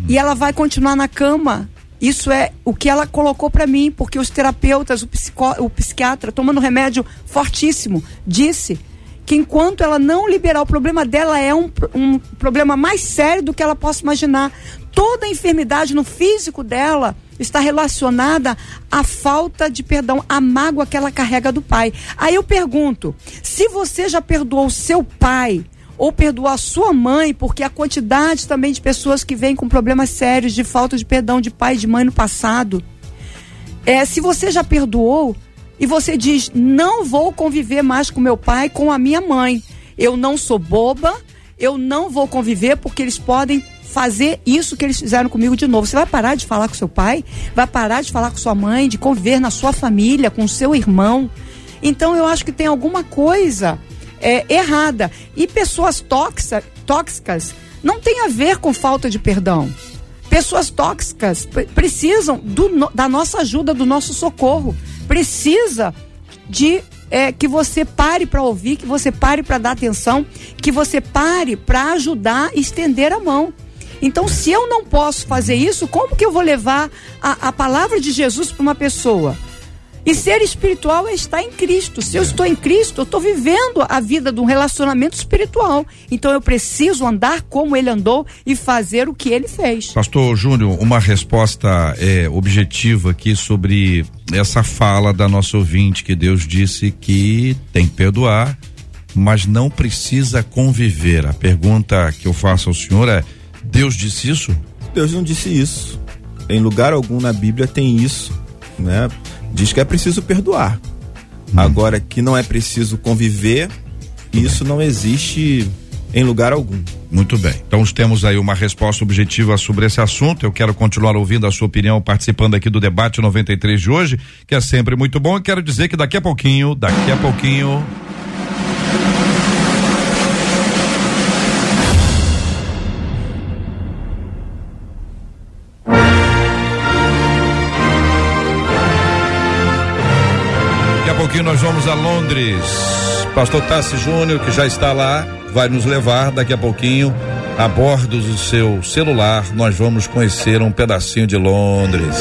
D: E ela vai continuar na cama. Isso é o que ela colocou para mim, porque os terapeutas, o, psicó, o psiquiatra, tomando remédio fortíssimo, disse que enquanto ela não liberar o problema dela é um, um problema mais sério do que ela possa imaginar. Toda a enfermidade no físico dela está relacionada à falta de perdão, à mágoa que ela carrega do pai. Aí eu pergunto: se você já perdoou o seu pai, ou perdoou a sua mãe, porque a quantidade também de pessoas que vêm com problemas sérios de falta de perdão de pai e de mãe no passado. É, se você já perdoou e você diz, não vou conviver mais com meu pai, com a minha mãe. Eu não sou boba, eu não vou conviver porque eles podem fazer isso que eles fizeram comigo de novo. Você vai parar de falar com seu pai, vai parar de falar com sua mãe, de conviver na sua família, com seu irmão. Então eu acho que tem alguma coisa é, errada. E pessoas tóxica, tóxicas não tem a ver com falta de perdão. Pessoas tóxicas pre- precisam do da nossa ajuda, do nosso socorro. Precisa de é, que você pare para ouvir, que você pare para dar atenção, que você pare para ajudar estender a mão. Então, se eu não posso fazer isso, como que eu vou levar a, a palavra de Jesus para uma pessoa? E ser espiritual é estar em Cristo. Se eu estou em Cristo, eu estou vivendo a vida de um relacionamento espiritual. Então eu preciso andar como ele andou e fazer o que ele fez.
B: Pastor Júnior, uma resposta é, objetiva aqui sobre essa fala da nossa ouvinte que Deus disse que tem que perdoar, mas não precisa conviver. A pergunta que eu faço ao senhor é: Deus disse isso?
C: Deus não disse isso. Em lugar algum na Bíblia tem isso, né? Diz que é preciso perdoar. Agora que não é preciso conviver, isso não existe em lugar algum.
B: Muito bem. Então temos aí uma resposta objetiva sobre esse assunto. Eu quero continuar ouvindo a sua opinião, participando aqui do debate 93 de hoje, que é sempre muito bom. E quero dizer que daqui a pouquinho, daqui a pouquinho. Pouquinho nós vamos a Londres. Pastor Tassi Júnior, que já está lá, vai nos levar daqui a pouquinho a bordo do seu celular. Nós vamos conhecer um pedacinho de Londres.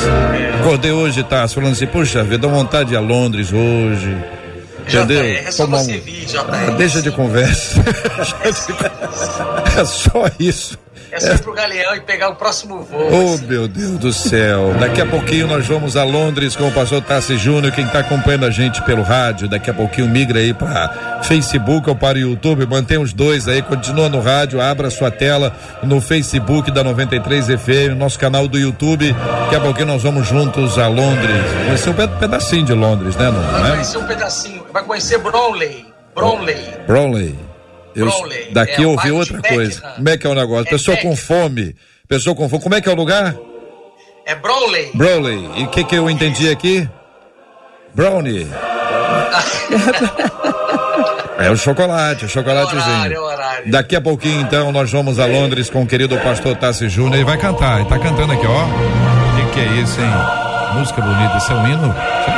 B: Acordei hoje, Tassi, falando assim: puxa vida, dá vontade de ir a Londres hoje. Entendeu?
E: JR, é só
B: Tomar
E: você
B: um-
E: vir, JR.
B: Ah, deixa de conversa. <laughs> <laughs> é só isso.
E: É só ir pro Galeão e pegar o próximo voo.
B: Oh,
E: assim.
B: meu Deus do céu. Daqui a pouquinho nós vamos a Londres com o pastor Tassi Júnior, quem está acompanhando a gente pelo rádio. Daqui a pouquinho migra aí para Facebook ou para o YouTube. Mantém os dois aí, continua no rádio, abra sua tela no Facebook da 93 FM, nosso canal do YouTube. Daqui a pouquinho nós vamos juntos a Londres. Vai ser um pe- pedacinho de Londres, né, não?
E: Vai
B: né?
E: conhecer um pedacinho, vai conhecer Bromley. Bromley.
B: Brownlee. Eu, daqui
E: é,
B: eu ouvi outra coisa. Como é que é o negócio?
E: É
B: Pessoa com fome. Pessoa com fome. Como é que é o lugar?
E: É Brownlee.
B: Brownlee. E o que que eu entendi aqui? Brownie. <laughs> É o chocolate, o chocolatezinho.
E: Horário, horário.
B: Daqui a pouquinho, então, nós vamos a Londres com o querido pastor Tassi Júnior. Ele vai cantar, ele tá cantando aqui, ó. O que, que é isso, hein? Música bonita, esse é um hino?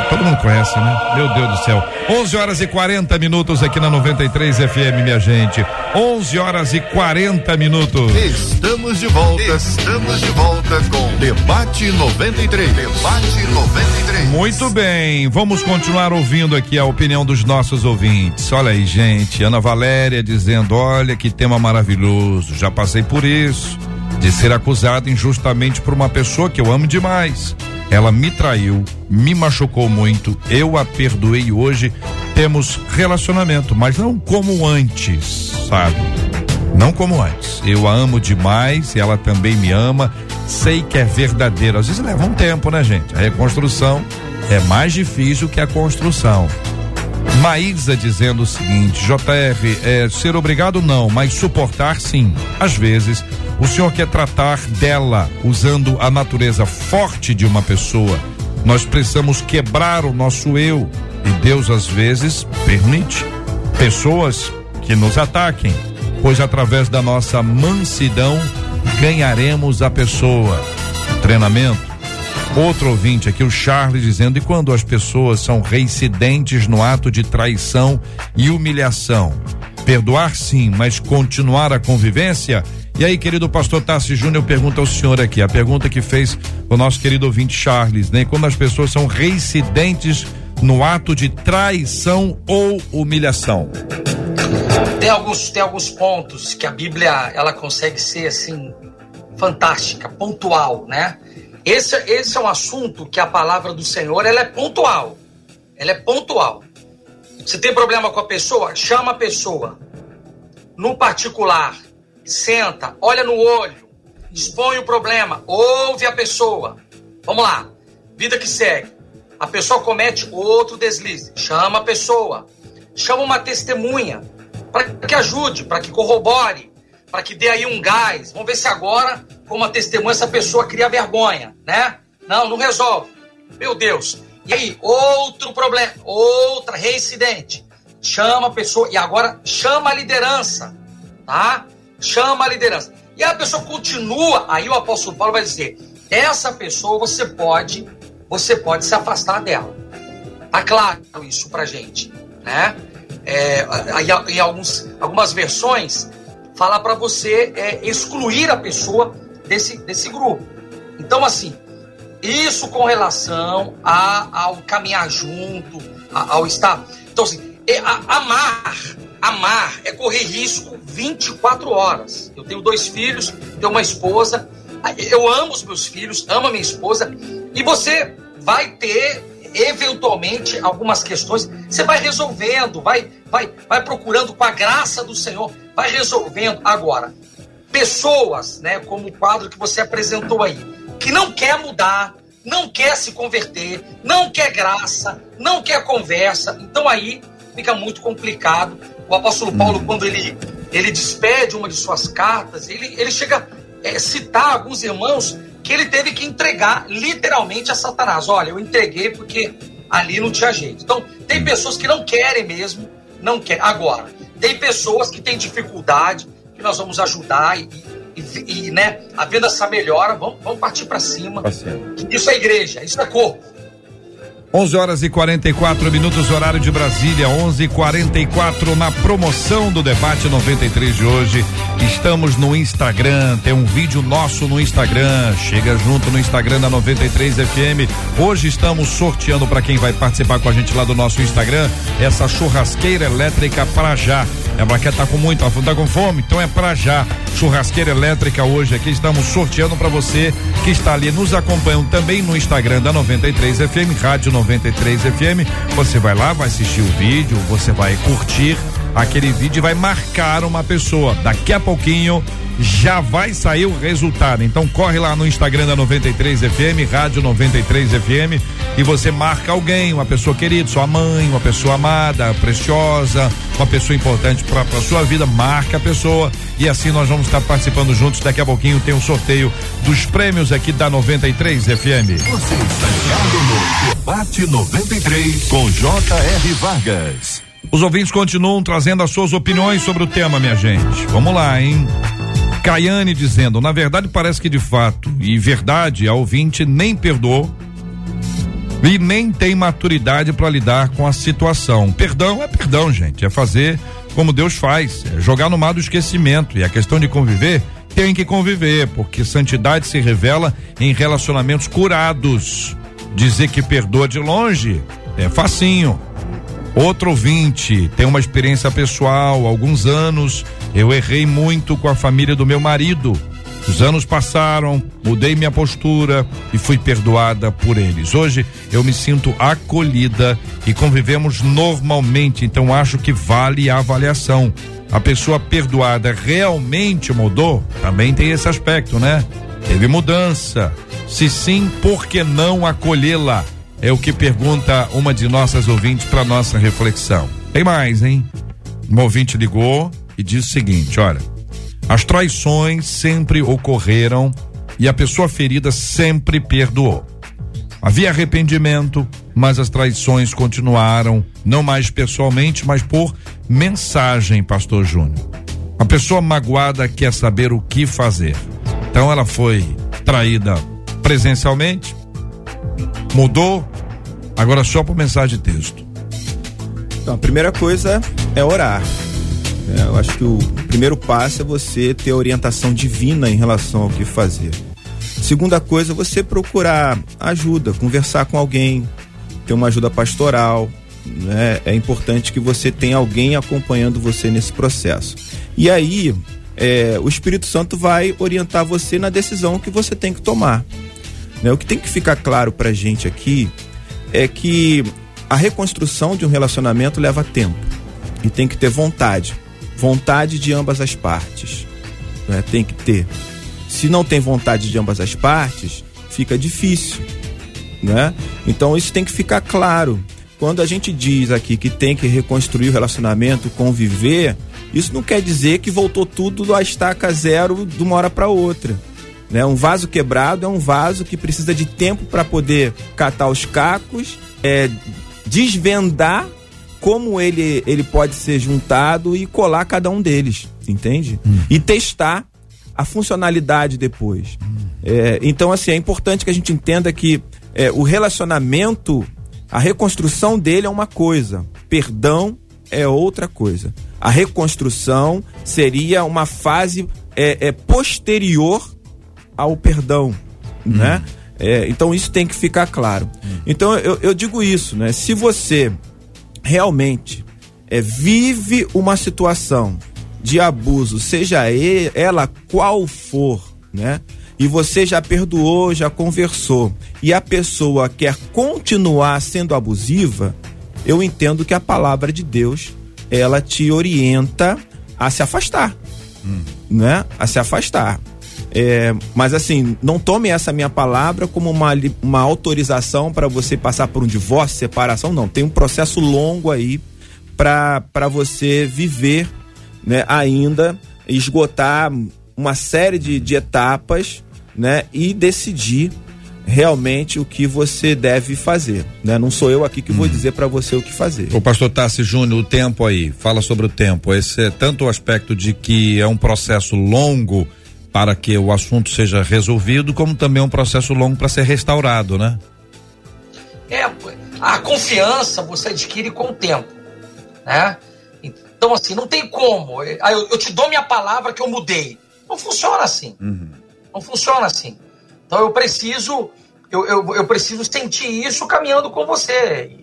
B: Todo mundo conhece, né? Meu Deus do céu. 11 horas e 40 minutos aqui na 93 FM, minha gente. 11 horas e 40 minutos.
A: Estamos de volta. Estamos de volta com Debate 93. Debate 93.
B: Muito bem, vamos continuar ouvindo aqui a opinião dos nossos ouvintes. Olha aí, gente, Ana Valéria dizendo: olha que tema maravilhoso, já passei por isso, de ser acusado injustamente por uma pessoa que eu amo demais. Ela me traiu, me machucou muito, eu a perdoei hoje. Temos relacionamento, mas não como antes, sabe? Não como antes. Eu a amo demais e ela também me ama. Sei que é verdadeiro. Às vezes leva um tempo, né, gente? A reconstrução é mais difícil que a construção. Maísa dizendo o seguinte: JR, é, ser obrigado não, mas suportar sim. Às vezes, o senhor quer tratar dela usando a natureza forte de uma pessoa. Nós precisamos quebrar o nosso eu. E Deus, às vezes, permite pessoas que nos ataquem, pois através da nossa mansidão ganharemos a pessoa. Treinamento. Outro ouvinte aqui, o Charles, dizendo: e quando as pessoas são reincidentes no ato de traição e humilhação? Perdoar sim, mas continuar a convivência? E aí, querido pastor Tassi Júnior, pergunta ao senhor aqui, a pergunta que fez o nosso querido ouvinte Charles, né? Quando as pessoas são reincidentes no ato de traição ou humilhação?
E: Tem alguns, tem alguns pontos que a Bíblia ela consegue ser assim fantástica, pontual, né? Esse, esse é um assunto que a palavra do Senhor ela é pontual. Ela é pontual. Se tem problema com a pessoa, chama a pessoa. No particular, senta, olha no olho, expõe o problema, ouve a pessoa. Vamos lá. Vida que segue. A pessoa comete outro deslize. Chama a pessoa. Chama uma testemunha para que ajude, para que corrobore, para que dê aí um gás. Vamos ver se agora, com uma testemunha, essa pessoa cria vergonha, né? Não, não resolve. Meu Deus. E aí, outro problema, outra reincidente. Chama a pessoa e agora chama a liderança, tá? Chama a liderança. E a pessoa continua, aí o apóstolo Paulo vai dizer: essa pessoa você pode, você pode se afastar dela. Tá claro isso pra gente, né? É, em alguns, algumas versões fala para você é, excluir a pessoa desse, desse grupo. Então, assim, isso com relação a, ao caminhar junto, a, ao estar. Então, assim, é, a, amar, amar é correr risco 24 horas. Eu tenho dois filhos, tenho uma esposa, eu amo os meus filhos, amo a minha esposa, e você vai ter eventualmente algumas questões, você vai resolvendo, vai, vai, vai procurando com a graça do Senhor, vai resolvendo. Agora, pessoas, né, como o quadro que você apresentou aí, que não quer mudar, não quer se converter, não quer graça, não quer conversa, então aí fica muito complicado. O apóstolo Paulo, hum. quando ele, ele despede uma de suas cartas, ele, ele chega a é, citar alguns irmãos que ele teve que entregar literalmente a Satanás. Olha, eu entreguei porque ali não tinha jeito. Então, tem pessoas que não querem mesmo, não querem. Agora, tem pessoas que têm dificuldade, que nós vamos ajudar e, e, e né, havendo essa melhora, vamos, vamos partir para cima. Isso é igreja, isso é corpo.
B: 11 horas e 44 minutos, horário de Brasília, 11 e 44 na promoção do debate 93 de hoje. Estamos no Instagram, tem um vídeo nosso no Instagram. Chega junto no Instagram da 93 FM. Hoje estamos sorteando para quem vai participar com a gente lá do nosso Instagram essa churrasqueira elétrica para já. É para quem tá com muito, tá com fome, então é para já. Churrasqueira elétrica hoje aqui estamos sorteando para você que está ali nos acompanhando também no Instagram da 93 FM, Rádio 93 FM. Você vai lá, vai assistir o vídeo, você vai curtir aquele vídeo e vai marcar uma pessoa. Daqui a pouquinho já vai sair o resultado. Então corre lá no Instagram da 93 FM, Rádio 93 FM, e você marca alguém, uma pessoa querida, sua mãe, uma pessoa amada, preciosa, uma pessoa importante para a sua vida, marca a pessoa e assim nós vamos estar participando juntos. Daqui a pouquinho tem um sorteio dos prêmios aqui da 93 FM.
A: Você está ligado no Debate 93 com J.R. Vargas.
B: Os ouvintes continuam trazendo as suas opiniões sobre o tema, minha gente. Vamos lá, hein? Caiane dizendo, na verdade parece que de fato e verdade a ouvinte nem perdoou e nem tem maturidade para lidar com a situação. Perdão é perdão, gente, é fazer como Deus faz, é jogar no mar do esquecimento e a questão de conviver tem que conviver, porque santidade se revela em relacionamentos curados. Dizer que perdoa de longe é facinho. Outro ouvinte tem uma experiência pessoal, alguns anos eu errei muito com a família do meu marido. Os anos passaram, mudei minha postura e fui perdoada por eles. Hoje eu me sinto acolhida e convivemos normalmente, então acho que vale a avaliação. A pessoa perdoada realmente mudou? Também tem esse aspecto, né? Teve mudança. Se sim, por que não acolhê-la? É o que pergunta uma de nossas ouvintes para nossa reflexão. Tem mais, hein? Um ouvinte ligou e disse o seguinte: olha, as traições sempre ocorreram e a pessoa ferida sempre perdoou. Havia arrependimento, mas as traições continuaram, não mais pessoalmente, mas por mensagem, Pastor Júnior. A pessoa magoada quer saber o que fazer. Então ela foi traída presencialmente, mudou, agora só por mensagem de texto.
C: Então, a primeira coisa é orar. É, eu acho que o primeiro passo é você ter orientação divina em relação ao que fazer. Segunda coisa, você procurar ajuda, conversar com alguém, ter uma ajuda pastoral. Né? É importante que você tenha alguém acompanhando você nesse processo. E aí, é, o Espírito Santo vai orientar você na decisão que você tem que tomar. Né? O que tem que ficar claro pra gente aqui é que a reconstrução de um relacionamento leva tempo e tem que ter vontade vontade de ambas as partes. Né? Tem que ter. Se não tem vontade de ambas as partes, fica difícil. Né? Então isso tem que ficar claro. Quando a gente diz aqui que tem que reconstruir o relacionamento, conviver, isso não quer dizer que voltou tudo a estaca zero de uma hora para outra. Né? Um vaso quebrado é um vaso que precisa de tempo para poder catar os cacos, é, desvendar como ele, ele pode ser juntado e colar cada um deles, entende? Hum. E testar a funcionalidade depois. Hum. É, então, assim, é importante que a gente entenda que é, o relacionamento, a reconstrução dele é uma coisa, perdão é outra coisa. A reconstrução seria uma fase é, é posterior ao perdão, hum. né? É, então isso tem que ficar claro. Hum. Então eu, eu digo isso, né? Se você realmente é, vive uma situação de abuso, seja ela qual for, né? E você já perdoou, já conversou, e a pessoa quer continuar sendo abusiva, eu entendo que a palavra de Deus ela te orienta a se afastar, hum. né? A se afastar. É, mas assim, não tome essa minha palavra como uma, uma autorização para você passar por um divórcio, separação, não. Tem um processo longo aí para você viver né, ainda, esgotar uma série de, de etapas né, e decidir realmente o que você deve fazer, né? Não sou eu aqui que vou hum. dizer para você o que fazer.
B: O pastor Tassi Júnior, o tempo aí, fala sobre o tempo. Esse é tanto o aspecto de que é um processo longo para que o assunto seja resolvido, como também um processo longo para ser restaurado, né?
E: É, a confiança você adquire com o tempo, né? Então, assim, não tem como. Eu, eu te dou minha palavra que eu mudei. Não funciona assim. Uhum. Não funciona assim. Então, eu preciso, eu, eu, eu preciso sentir isso caminhando com você.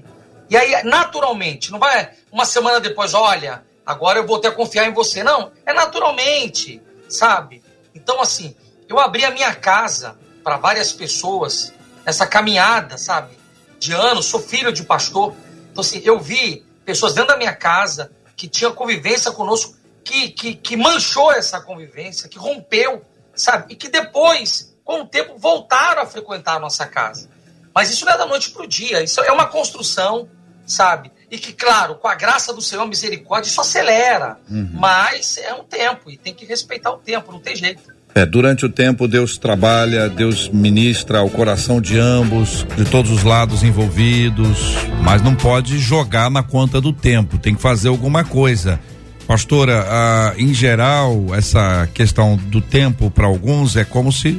E: E aí, naturalmente, não vai uma semana depois, olha, agora eu vou ter a confiar em você. Não, é naturalmente, sabe? Então, assim, eu abri a minha casa para várias pessoas nessa caminhada, sabe? De anos, sou filho de pastor. Então, assim, eu vi pessoas dentro da minha casa que tinham convivência conosco que, que, que manchou essa convivência, que rompeu, sabe? E que depois, com o tempo, voltaram a frequentar a nossa casa. Mas isso não é da noite para o dia, isso é uma construção, sabe? E que, claro, com a graça do Senhor, misericórdia, isso acelera. Uhum. Mas é um tempo, e tem que respeitar o tempo, não tem jeito.
B: É, durante o tempo Deus trabalha, Deus ministra ao coração de ambos, de todos os lados envolvidos, mas não pode jogar na conta do tempo, tem que fazer alguma coisa. Pastora, ah, em geral, essa questão do tempo para alguns é como se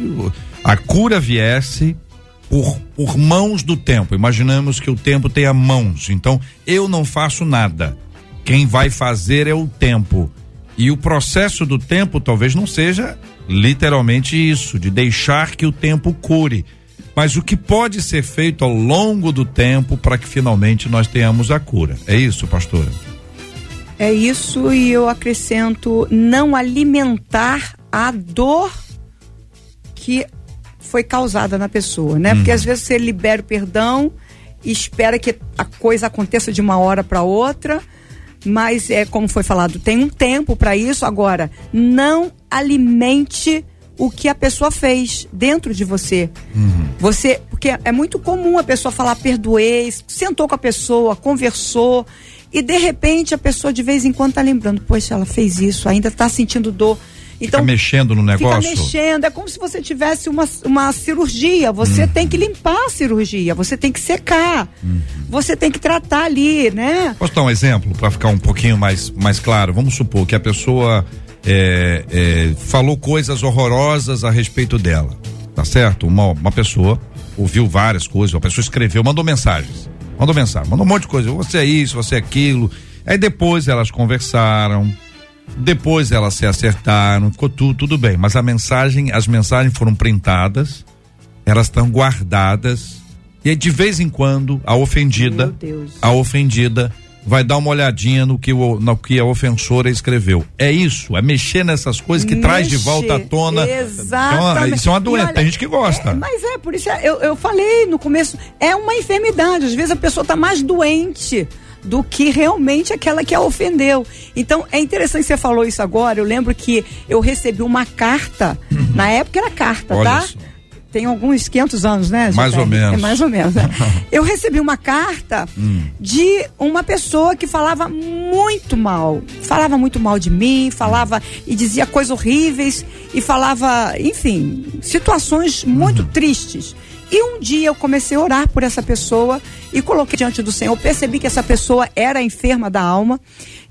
B: a cura viesse por, por mãos do tempo. Imaginamos que o tempo tenha mãos, então eu não faço nada. Quem vai fazer é o tempo. E o processo do tempo talvez não seja literalmente isso, de deixar que o tempo cure. Mas o que pode ser feito ao longo do tempo para que finalmente nós tenhamos a cura? É isso, pastora?
D: É isso, e eu acrescento não alimentar a dor que foi causada na pessoa, né? Hum. Porque às vezes você libera o perdão e espera que a coisa aconteça de uma hora para outra mas é como foi falado, tem um tempo para isso. Agora, não alimente o que a pessoa fez dentro de você. Uhum. Você, porque é muito comum a pessoa falar perdoei, sentou com a pessoa, conversou e de repente a pessoa de vez em quando tá lembrando, poxa, ela fez isso, ainda tá sentindo dor.
B: Então, fica mexendo no negócio?
D: Fica mexendo, é como se você tivesse uma, uma cirurgia. Você uhum. tem que limpar a cirurgia, você tem que secar, uhum. você tem que tratar ali, né?
B: Posso dar um exemplo para ficar um pouquinho mais, mais claro? Vamos supor que a pessoa é, é, falou coisas horrorosas a respeito dela, tá certo? Uma, uma pessoa ouviu várias coisas, uma pessoa escreveu, mandou mensagens, mandou mensagem, mandou um monte de coisa, você é isso, você é aquilo. Aí depois elas conversaram, depois elas se acertaram, ficou tudo, tudo bem. Mas a mensagem, as mensagens foram printadas, elas estão guardadas. E aí, de vez em quando, a ofendida, a ofendida vai dar uma olhadinha no que, o, no que a ofensora escreveu. É isso, é mexer nessas coisas que mexer, traz de volta à tona.
D: Exatamente.
B: Então, isso é uma doença, olha, tem gente que gosta.
D: É, mas é, por isso eu, eu falei no começo, é uma enfermidade. Às vezes a pessoa está mais doente do que realmente aquela que a ofendeu. Então é interessante você falou isso agora. Eu lembro que eu recebi uma carta, uhum. na época era carta, Olha tá? Isso. Tem alguns 500 anos, né?
B: Mais ou menos.
D: É mais ou menos. Né? <laughs> eu recebi uma carta hum. de uma pessoa que falava muito mal. Falava muito mal de mim, falava e dizia coisas horríveis e falava, enfim, situações muito uhum. tristes. E um dia eu comecei a orar por essa pessoa e coloquei diante do Senhor. Percebi que essa pessoa era enferma da alma.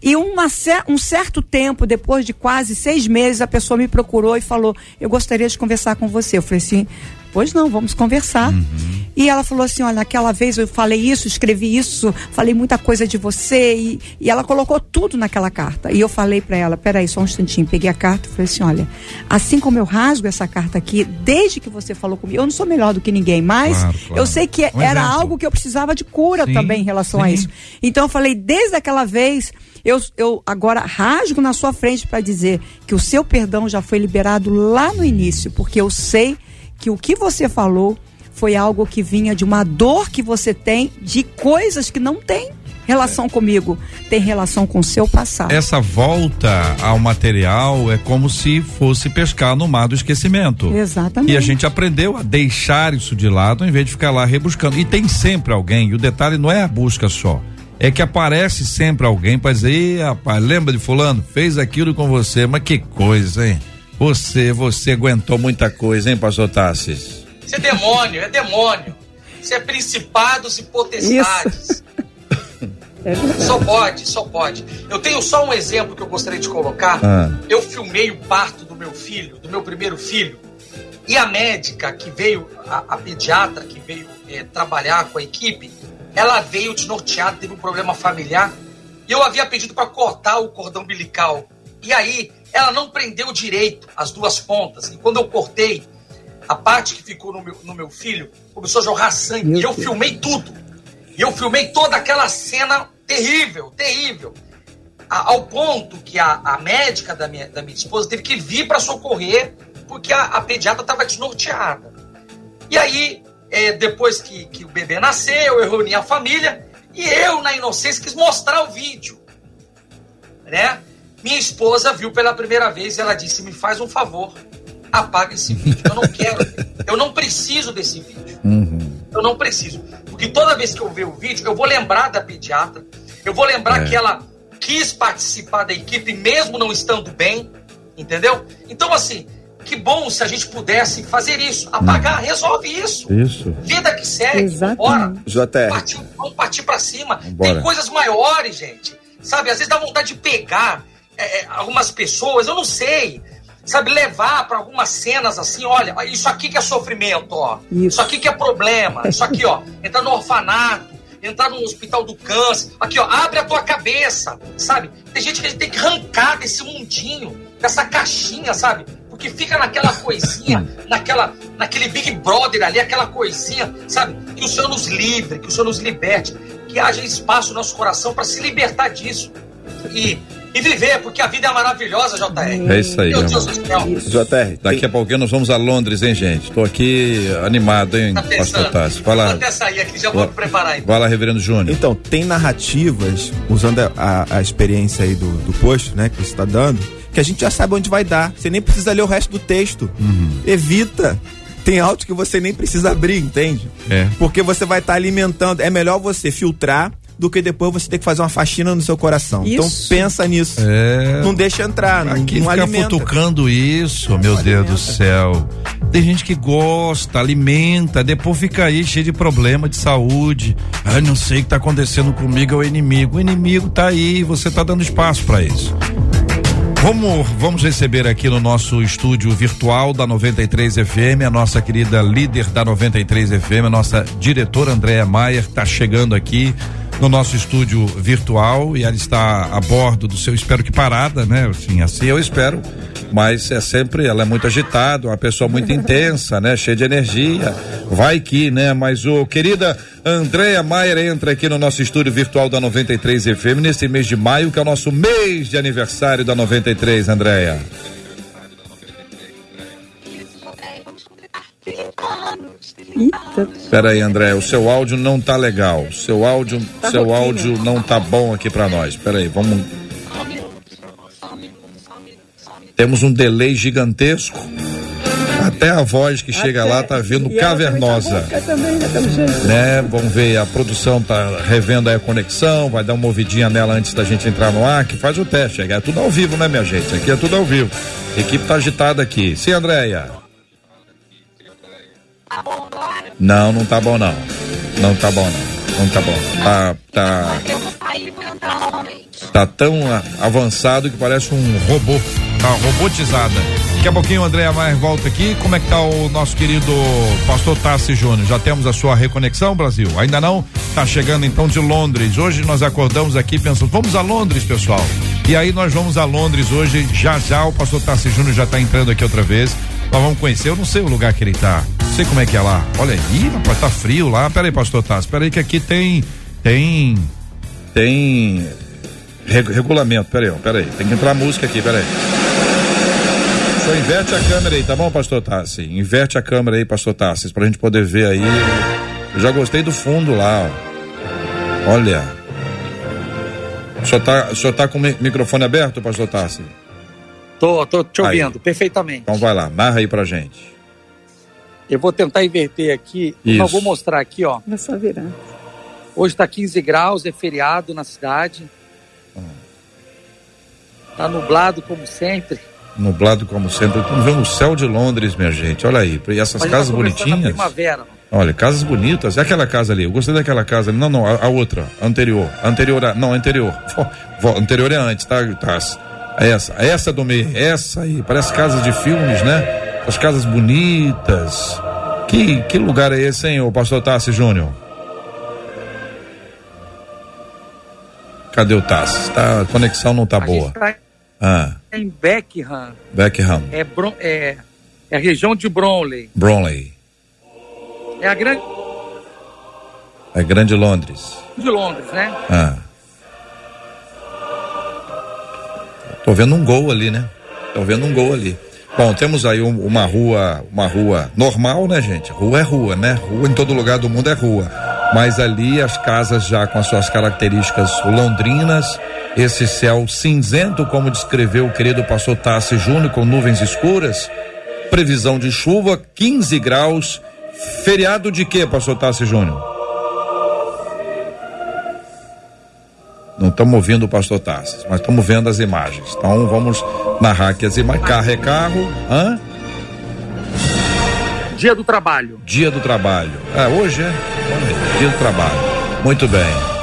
D: E uma, um certo tempo, depois de quase seis meses, a pessoa me procurou e falou: Eu gostaria de conversar com você. Eu falei assim: Pois não, vamos conversar. Uhum. E ela falou assim: olha, naquela vez eu falei isso, escrevi isso, falei muita coisa de você. E, e ela colocou tudo naquela carta. E eu falei para ela: peraí, só um instantinho. Peguei a carta e falei assim: olha, assim como eu rasgo essa carta aqui, desde que você falou comigo, eu não sou melhor do que ninguém, mas claro, claro. eu sei que um era exemplo. algo que eu precisava de cura sim, também em relação sim. a isso. Então eu falei: desde aquela vez. Eu, eu agora rasgo na sua frente para dizer que o seu perdão já foi liberado lá no início, porque eu sei que o que você falou foi algo que vinha de uma dor que você tem de coisas que não tem relação comigo, tem relação com o seu passado.
B: Essa volta ao material é como se fosse pescar no mar do esquecimento.
D: Exatamente.
B: E a gente aprendeu a deixar isso de lado em vez de ficar lá rebuscando. E tem sempre alguém, e o detalhe não é a busca só. É que aparece sempre alguém para dizer, rapaz, lembra de fulano? Fez aquilo com você, mas que coisa, hein? Você, você aguentou muita coisa, hein, pastor Tassis?
E: Isso é demônio, é demônio. Isso é principados e potestades. <laughs> Só pode, só pode. Eu tenho só um exemplo que eu gostaria de colocar. Ah. Eu filmei o parto do meu filho, do meu primeiro filho. E a médica que veio, a, a pediatra que veio é, trabalhar com a equipe, ela veio desnorteada, teve um problema familiar. E eu havia pedido para cortar o cordão umbilical. E aí ela não prendeu direito as duas pontas. E quando eu cortei, a parte que ficou no meu, no meu filho começou a jorrar sangue. Meu e eu Deus. filmei tudo. E eu filmei toda aquela cena terrível, terrível. A, ao ponto que a, a médica da minha, da minha esposa teve que vir para socorrer, porque a, a pediatra estava desnorteada. E aí, é, depois que, que o bebê nasceu, eu reuni a família e eu, na inocência, quis mostrar o vídeo. Né? Minha esposa viu pela primeira vez e ela disse: Me faz um favor, apaga esse vídeo. Eu não quero, eu não preciso desse vídeo.
B: Uhum.
E: Eu não preciso. Porque toda vez que eu ver o vídeo, eu vou lembrar da pediatra, eu vou lembrar
B: É.
E: que ela quis participar da equipe mesmo não estando bem, entendeu? Então, assim, que bom se a gente pudesse fazer isso. Apagar, resolve isso.
B: Isso.
E: Vida que segue,
D: Exatamente.
E: bora.
C: JR.
E: Partiu, vamos partir pra cima.
B: Vambora.
E: Tem coisas maiores, gente. Sabe, às vezes dá vontade de pegar é, é, algumas pessoas, eu não sei. Sabe, levar para algumas cenas assim, olha, isso aqui que é sofrimento, ó.
D: Isso.
E: aqui que é problema. Isso aqui, ó, entrar no orfanato, entrar no hospital do câncer. Aqui, ó, abre a tua cabeça, sabe? Tem gente que a gente tem que arrancar desse mundinho, dessa caixinha, sabe? Porque fica naquela coisinha, <laughs> naquela, naquele Big Brother ali, aquela coisinha, sabe? Que o Senhor nos livre, que o Senhor nos liberte, que haja espaço no nosso coração para se libertar disso. E, e viver, porque a vida é maravilhosa, JR.
B: É isso aí,
E: Meu Deus do céu.
C: JR.
B: Daqui a pouquinho nós vamos a Londres, hein, gente? Tô aqui animado, hein,
E: Tá
B: pastor? Tassi? Vai
E: Vou
B: lá.
E: até sair aqui, já vou preparar aí.
B: Vai lá, reverendo Júnior.
C: Então, tem narrativas, usando a, a- a experiência aí do, do post, né, que você está dando, que a gente já sabe onde vai dar. Você nem precisa ler o resto do texto. Evita. Tem áudio que você nem precisa abrir, entende?
B: É.
C: Porque você vai estar alimentando. É melhor você filtrar do que depois você ter que fazer uma faxina no seu coração. Então
D: Isso.
C: pensa nisso.
B: É.
C: Não deixa entrar, não,
B: Aqui
C: não
B: fica
C: alimenta.
B: futucando isso, meu Deus do céu. Tem gente que gosta, alimenta, depois fica aí cheio de problema de saúde. Ah, não sei o que tá acontecendo comigo, é o inimigo. O inimigo tá aí, você tá dando espaço para isso. Vamos, vamos receber aqui no nosso estúdio virtual da 93 FM a nossa querida líder da 93 FM, a nossa diretora Andréa Maier, está chegando aqui no nosso estúdio virtual e ela está a bordo do seu, espero que parada, né? Assim, assim eu espero, mas é sempre, ela é muito agitada, uma pessoa muito <laughs> intensa, né? Cheia de energia, vai que, né? Mas o querida Andréa Maier entra aqui no nosso estúdio virtual da 93 FM nesse mês de maio, que é o nosso mês de aniversário da 93, Andréa.
D: Eita,
B: aí, André, o seu áudio não tá legal. Seu áudio,
D: Tá
B: seu áudio não tá bom aqui pra nós. Pera aí, vamos. Temos um delay gigantesco. Até a voz que chega lá tá vindo
D: E tá
B: cavernosa.
D: também, né.
B: Né? Vamos ver, a produção tá revendo aí a conexão, vai dar uma ouvidinha nela antes da gente entrar no ar, que faz o teste. É tudo ao vivo, né, minha gente? Aqui é tudo ao vivo. A equipe tá agitada aqui. Sim, Andréia? Não, não tá bom não. Não tá bom não. Não tá bom. Tá, tá, tá tão avançado que parece um robô. Tá robotizada. Daqui a pouquinho o Andréa Maier volta aqui. Como é que tá o nosso querido pastor Tassi Júnior? Já temos a sua reconexão, Brasil? Ainda não? Tá chegando então de Londres. Hoje nós acordamos aqui pensando, vamos a Londres, pessoal. E aí nós vamos a Londres hoje. Já já o pastor Tassi Júnior já tá entrando aqui outra vez. Nós vamos conhecer, eu não sei o lugar que ele tá. Sei como é que é lá. Olha aí, rapaz, tá frio lá. Pera aí, pastor Tassi, pera aí que aqui tem. Tem. Tem. reg- regulamento, pera aí, ó, pera aí. Tem que entrar música aqui, pera aí. Só inverte a câmera aí, tá bom, pastor Tassi? Inverte a câmera aí, pastor Tassi, pra gente poder ver aí. Eu já gostei do fundo lá, ó. Olha. O senhor tá, o senhor tá com o mi- microfone aberto, pastor Tassi?
F: Tô, tô te
B: Aí.
F: ouvindo perfeitamente.
B: Então vai lá, narra aí pra gente.
F: Eu vou tentar inverter aqui.
B: Isso.
F: Mas vou mostrar aqui, ó.
D: Vai só virar.
F: Hoje tá 15 graus, é feriado na cidade. Tá nublado como sempre.
B: Nublado como sempre. Estamos vendo o céu de Londres, minha gente. Olha aí. E essas
F: Mas
B: casas
F: tá
B: bonitinhas.
F: primavera.
B: Olha, casas bonitas. É aquela casa ali. Eu gostei daquela casa ali. Não, não, a, a outra. Anterior. Anterior. a- não, a anterior. <laughs> Anterior é antes, tá? tá? Essa. Essa do meio. Essa aí. Parece casas de filmes, né? As casas bonitas. Que, que lugar é esse, hein, ô pastor Tassi Júnior? Cadê o Tassi? Tá, a conexão não tá
F: a
B: boa.
F: tá
B: Ah,
F: em Beckham,
B: Beckham.
F: é, Bron- é, é a região de Bromley.
B: Bromley.
F: É a grande
B: É Grande Londres.
F: de Londres, né?
B: Ah. Tô vendo um gol ali, né? Tô vendo um gol ali. Bom, temos aí um- uma rua, uma rua normal, né, gente? Rua é rua, né? Rua em todo lugar do mundo é rua. mas ali as casas já com as suas características londrinas, esse céu cinzento, como descreveu o querido pastor Tassi Júnior, com nuvens escuras, previsão de chuva, 15 graus, feriado de quê, pastor Tassi Júnior? Não estamos ouvindo o pastor Tassi, mas estamos vendo as imagens. Então vamos narrar aqui as imagens. Carro é carro. Hã?
F: Dia do trabalho.
B: Dia do trabalho. É, hoje é? Dia do trabalho. Muito bem.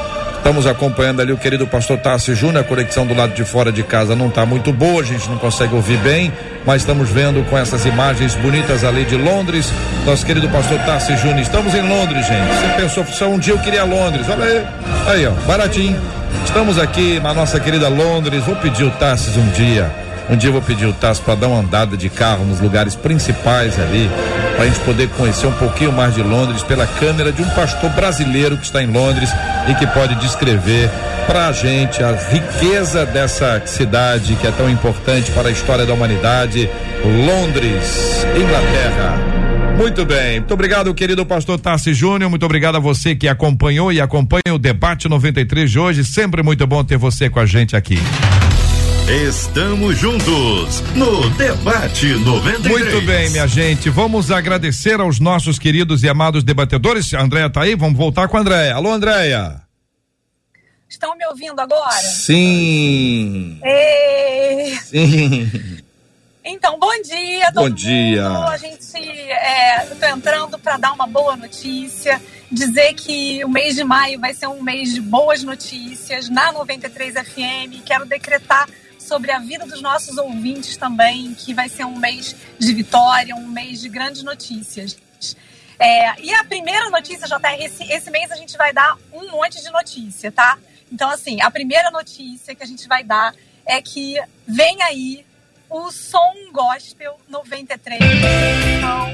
B: Estamos acompanhando ali o querido pastor Tassi Júnior, a conexão do lado de fora de casa não está muito boa, a gente não consegue ouvir bem, mas estamos vendo com essas imagens bonitas ali de Londres, nosso querido pastor Tassi Júnior. Estamos em Londres, gente. Você pensou, só um dia eu queria Londres. Olha aí. Aí, ó, baratinho. Estamos aqui na nossa querida Londres. Vou pedir o Tassis um dia. Um dia eu vou pedir o Tassis para dar uma andada de carro nos lugares principais ali, para a gente poder conhecer um pouquinho mais de Londres pela câmera de um pastor brasileiro que está em Londres e que pode descrever para a gente a riqueza dessa cidade que é tão importante para a história da humanidade, Londres, Inglaterra. Muito bem. Muito obrigado, querido pastor Tassi Júnior. Muito obrigado a você que acompanhou e acompanha o debate 93 de hoje. Sempre muito bom ter você com a gente aqui.
A: Estamos juntos no Debate 93.
B: Muito bem, minha gente. Vamos agradecer aos nossos queridos e amados debatedores. A Andréia tá aí? Vamos voltar com a Andréia. Alô, Andréia.
G: Estão me ouvindo agora?
B: Sim.
G: Ei.
B: Sim.
G: Então, bom dia,
B: Bom dia.
G: Mundo. A gente é, tô entrando para dar uma boa notícia, dizer que o mês de maio vai ser um mês de boas notícias na 93 FM. Quero decretar sobre a vida dos nossos ouvintes também, que vai ser um mês de vitória, um mês de grandes notícias. É, e a primeira notícia, JR, esse, esse mês a gente vai dar um monte de notícia, tá? Então, assim, a primeira notícia que a gente vai dar é que vem aí o Som Gospel 93. Então,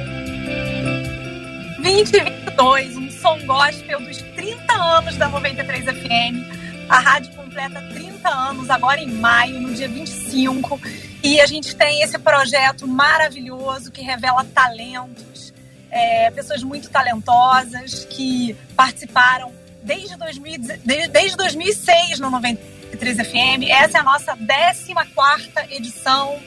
G: 2022, um Som Gospel dos 30 anos da 93 FM. A rádio completa 30 anos agora em maio, no dia 25. E a gente tem esse projeto maravilhoso que revela talentos, é, pessoas muito talentosas que participaram desde, 2000, desde, desde 2006 no 93 FM. Essa é a nossa 14 edição.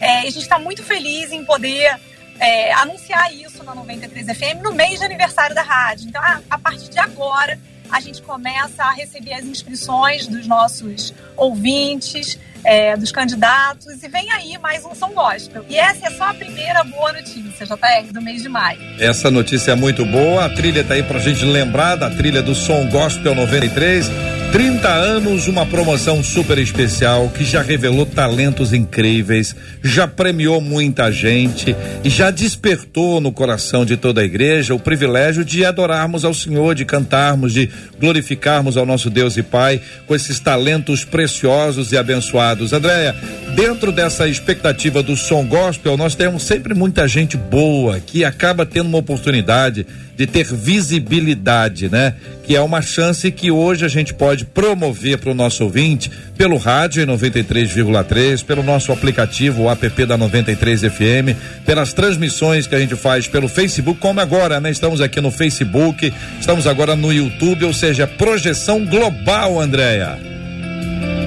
G: É, a gente está muito feliz em poder é, anunciar isso na 93 FM no mês de aniversário da rádio. Então, a, a partir de agora, a gente começa a receber as inscrições dos nossos ouvintes, é, dos candidatos, e vem aí mais um São Gospel. E essa é só a primeira boa notícia, JR, do mês de maio.
B: Essa notícia é muito boa. A trilha tá aí pra gente lembrar da trilha do Som Gospel 93. 30 anos, uma promoção super especial que já revelou talentos incríveis, já premiou muita gente e já despertou no coração de toda a igreja o privilégio de adorarmos ao Senhor, de cantarmos, de glorificarmos ao nosso Deus e Pai com esses talentos preciosos e abençoados. Andréia, dentro dessa expectativa do som gospel, nós temos sempre muita gente boa que acaba tendo uma oportunidade de ter visibilidade, né? Que é uma chance que hoje a gente pode promover para o nosso ouvinte pelo rádio em 93,3, pelo nosso aplicativo, o app da 93 FM, pelas transmissões que a gente faz pelo Facebook, como agora, né? Estamos aqui no Facebook, estamos agora no YouTube, ou seja, projeção global, Andréia.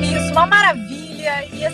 G: Isso, uma maravilha.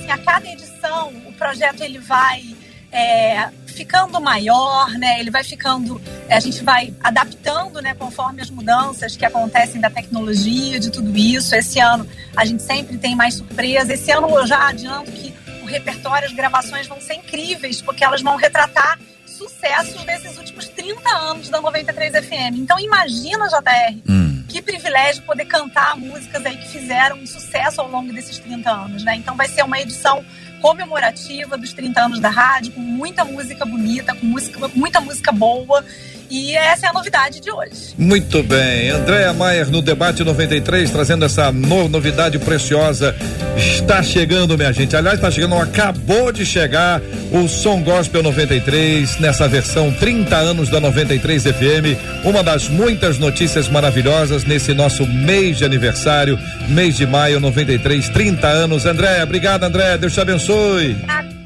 G: Assim, a cada edição, o projeto ele vai é, ficando maior, né? Ele vai ficando, a gente vai adaptando, né, conforme as mudanças que acontecem da tecnologia, de tudo isso. Esse ano a gente sempre tem mais surpresa. Esse ano eu já adianto que o repertório, as gravações vão ser incríveis, porque elas vão retratar sucessos desses últimos 30 anos da 93 FM. Então imagina, JR,
B: Hum.
G: Que privilégio poder cantar músicas aí que fizeram sucesso ao longo desses 30 anos, né? Então vai ser uma edição comemorativa dos 30 anos da rádio, com muita música bonita, com música, muita música boa. E essa é a novidade de hoje.
B: Muito bem, Andréa Maier no debate 93, trazendo essa no- novidade preciosa. Está chegando, minha gente. Aliás, está chegando, acabou de chegar o Som Gospel 93, nessa versão 30 anos da 93 FM. Uma das muitas notícias maravilhosas nesse nosso mês de aniversário, mês de maio 93, 30 anos. Andréa, obrigado, Andréa. Deus te abençoe.
G: Tarde.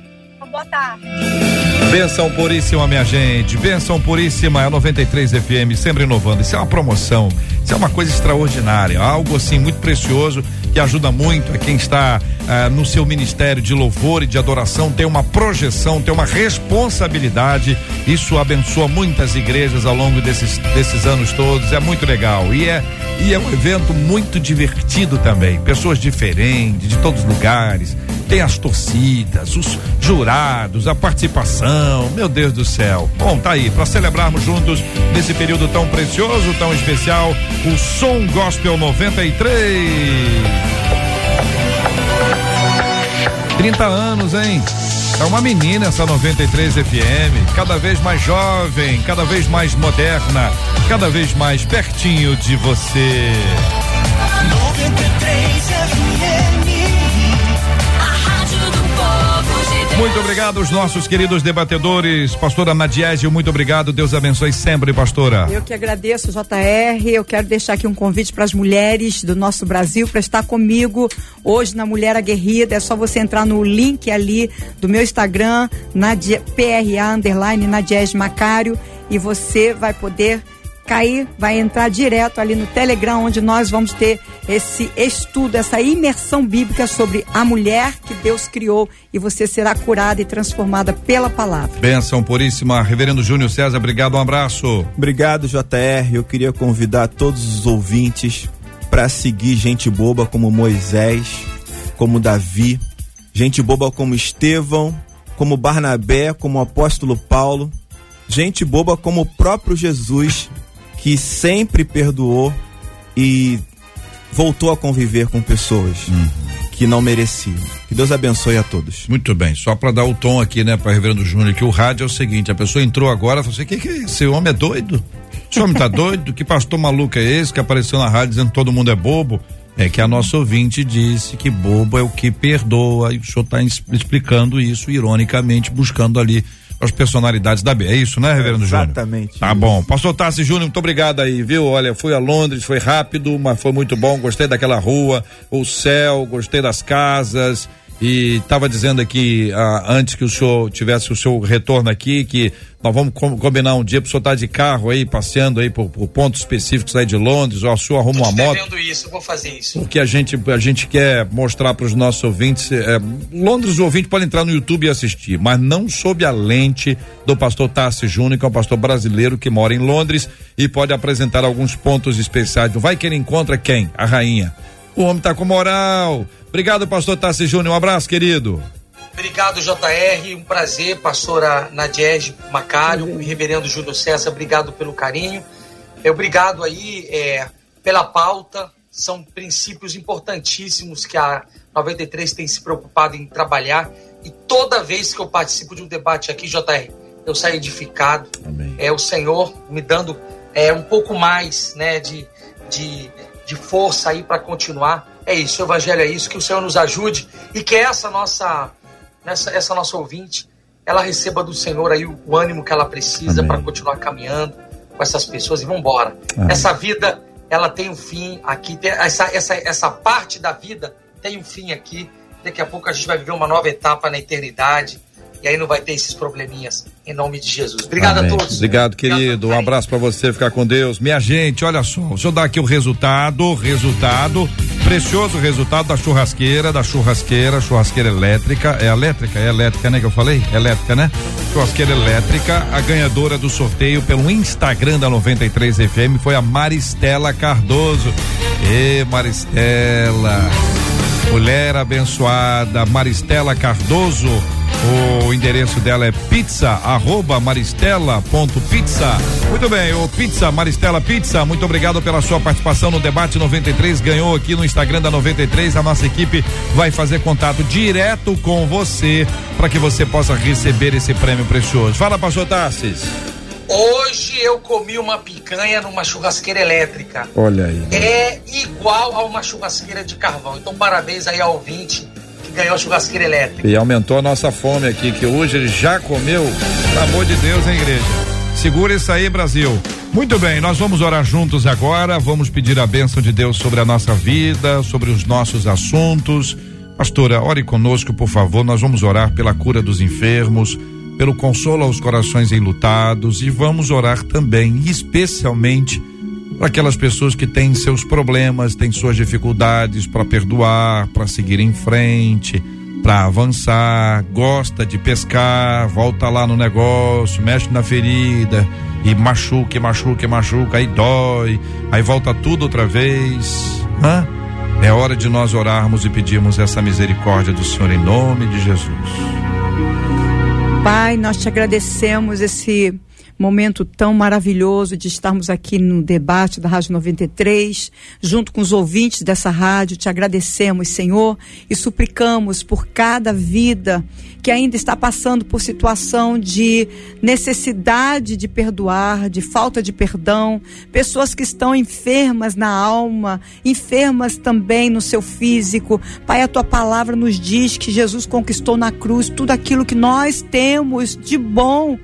B: Benção puríssima, minha gente. Benção puríssima, é a 93 FM, sempre inovando. Isso é uma promoção. Isso é uma coisa extraordinária, algo assim muito precioso que ajuda muito a quem está ah, no seu ministério de louvor e de adoração, tem uma projeção, tem uma responsabilidade. Isso abençoa muitas igrejas ao longo desses, desses anos todos. É muito legal. E é, e é um evento muito divertido também. Pessoas diferentes, de todos os lugares. Tem as torcidas, os jurados, a participação. Meu Deus do céu. Bom, tá aí, para celebrarmos juntos nesse período tão precioso, tão especial, o Som Gospel 93. 30 anos, hein? É uma menina essa 93 FM, cada vez mais jovem, cada vez mais moderna, cada vez mais pertinho de você. Muito obrigado aos nossos queridos debatedores, pastora Nadiésio, muito obrigado, Deus abençoe sempre, pastora.
D: Eu que agradeço, JR, eu quero deixar aqui um convite para as mulheres do nosso Brasil para estar comigo hoje na Mulher Aguerrida, é só você entrar no link ali do meu Instagram, Nadia, PRA, underline, Nadiés Macário, e você vai poder cair, vai entrar direto ali no Telegram, onde nós vamos ter esse estudo, essa imersão bíblica sobre a mulher que Deus criou e você será curada e transformada pela palavra.
B: Benção puríssima, Reverendo Júnior César, obrigado, um abraço.
C: Obrigado, JR. Eu queria convidar todos os ouvintes para seguir gente boba como Moisés, como Davi, gente boba como Estevão, como Barnabé, como o apóstolo Paulo, gente boba como o próprio Jesus que sempre perdoou e voltou a conviver com pessoas uhum. que não mereciam. Que Deus abençoe a todos.
B: Muito bem, só para dar o tom aqui, né, para Reverendo Júnior, que o rádio é o seguinte: a pessoa entrou agora e falou assim: que que é esse Esse homem é doido? Esse homem tá doido? Que pastor maluco é esse que apareceu na rádio dizendo que todo mundo é bobo? É que a nossa ouvinte disse que bobo é o que perdoa, e o senhor está explicando isso ironicamente, buscando ali as personalidades da B. É isso, né, Reverendo Júnior?
C: Exatamente.
B: Tá bom. Pastor Tassi Júnior, muito obrigado aí, viu? Olha, fui a Londres, foi rápido, mas foi muito bom. Gostei daquela rua, o céu, gostei das casas. E estava dizendo aqui, ah, antes que o senhor tivesse o seu retorno aqui, que nós vamos com, combinar um dia para o senhor estar tá de carro aí, passeando aí por, por, pontos específicos aí de Londres, ou a sua arruma uma moto.
E: isso, vou fazer isso.
B: Porque a gente, a gente quer mostrar para os nossos ouvintes. É, Londres, o ouvinte pode entrar no YouTube e assistir, mas não sob a lente do pastor Tassi Júnior, que é um pastor brasileiro que mora em Londres e pode apresentar alguns pontos especiais. Vai que ele encontra quem? A rainha. O homem tá com moral. Obrigado, pastor Tassi Júnior. Um abraço, querido.
E: Obrigado, JR. Um prazer, pastora Nadiege Macário, uhum. reverendo Júlio César, obrigado pelo carinho. É, obrigado aí é, pela pauta. São princípios importantíssimos que a 93 tem se preocupado em trabalhar. E toda vez que eu participo de um debate aqui, JR, eu saio edificado. Amém. É o Senhor me dando é, um pouco mais né, de, de de força aí para continuar. É isso, o evangelho é isso, que o Senhor nos ajude e que essa nossa, essa, essa nossa ouvinte, ela receba do Senhor aí o, o ânimo que ela precisa para continuar caminhando com essas pessoas e vamos embora. Essa vida, ela tem um fim aqui, essa, essa, essa parte da vida tem um fim aqui. Daqui a pouco a gente vai viver uma nova etapa na eternidade e aí não vai ter esses probleminhas. Em nome de Jesus. Obrigado Amém. a todos.
B: Obrigado, querido. Um abraço para você, ficar com Deus. Minha gente, olha só, deixa eu dar aqui o resultado, resultado, precioso resultado da churrasqueira, da churrasqueira, churrasqueira elétrica, é elétrica, é elétrica, né, que eu falei? Elétrica, né? Churrasqueira elétrica, a ganhadora do sorteio pelo Instagram da 93 FM foi a Maristela Cardoso. Ê, Maristela, mulher abençoada, Maristela Cardoso, o endereço dela é pizza, arroba maristela ponto pizza. Muito bem, o Pizza, Maristela Pizza, muito obrigado pela sua participação no debate 93. Ganhou aqui no Instagram da 93. A nossa equipe vai fazer contato direto com você para que você possa receber esse prêmio precioso. Fala, pastor Tassis.
E: Hoje eu comi uma picanha numa churrasqueira elétrica.
B: Olha aí.
E: É igual a uma churrasqueira de carvão. Então, parabéns aí ao ouvinte ganhou a churrasqueira elétrica.
B: E aumentou a nossa fome aqui, que hoje ele já comeu. Pelo amor de Deus, hein, igreja? Segura isso aí, Brasil. Muito bem, nós vamos orar juntos agora. Vamos pedir a bênção de Deus sobre a nossa vida, sobre os nossos assuntos. Pastora, ore conosco, por favor. Nós vamos orar pela cura dos enfermos, pelo consolo aos corações enlutados e vamos orar também, especialmente, para aquelas pessoas que têm seus problemas, têm suas dificuldades para perdoar, para seguir em frente, para avançar, gosta de pescar, volta lá no negócio, mexe na ferida e machuca, machuca, machuca, aí dói, aí volta tudo outra vez. Hã? É hora de nós orarmos e pedirmos essa misericórdia do Senhor em nome de Jesus.
D: Pai, nós te agradecemos esse momento tão maravilhoso de estarmos aqui no debate da Rádio 93, junto com os ouvintes dessa rádio. Te agradecemos, Senhor, e suplicamos por cada vida que ainda está passando por situação de necessidade de perdoar, de falta de perdão, pessoas que estão enfermas na alma, enfermas também no seu físico. Pai, a tua palavra nos diz que Jesus conquistou na cruz tudo aquilo que nós temos de bom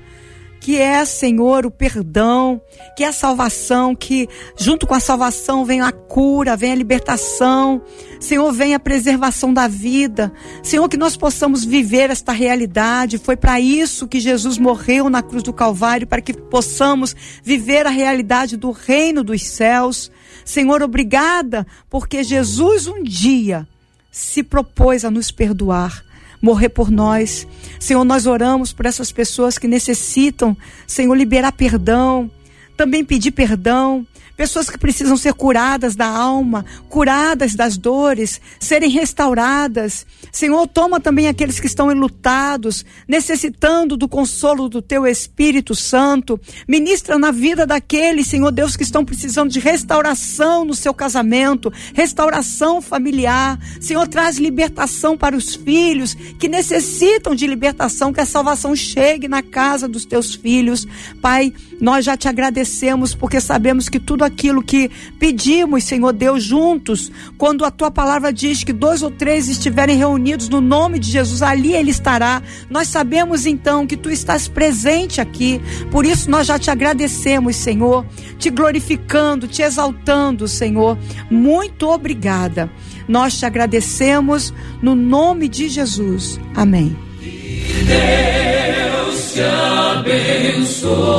D: que é, Senhor, o perdão, que é a salvação, que junto com a salvação vem a cura, vem a libertação, Senhor, vem a preservação da vida. Senhor, que nós possamos viver esta realidade. Foi para isso que Jesus morreu na cruz do Calvário, para que possamos viver a realidade do reino dos céus. Senhor, obrigada, porque Jesus um dia se propôs a nos perdoar morrer por nós. Senhor, nós oramos por essas pessoas que necessitam, Senhor, liberar perdão, também pedir perdão, pessoas que precisam ser curadas da alma, curadas das dores, serem restauradas. Senhor, toma também aqueles que estão enlutados, necessitando do consolo do teu Espírito Santo. Ministra na vida daqueles, Senhor Deus, que estão precisando de restauração no seu casamento, restauração familiar. Senhor, traz libertação para os filhos que necessitam de libertação, que a salvação chegue na casa dos teus filhos. Pai, nós já te agradecemos porque sabemos que tudo aquilo que pedimos, Senhor Deus, juntos, quando a tua palavra diz que dois ou três estiverem reunidos no nome de Jesus, ali ele estará. Nós sabemos então que tu estás presente aqui, por isso nós já te agradecemos, Senhor, te glorificando, te exaltando, Senhor. Muito obrigada. Nós te agradecemos no nome de Jesus. Amém.
H: Deus te abençoe.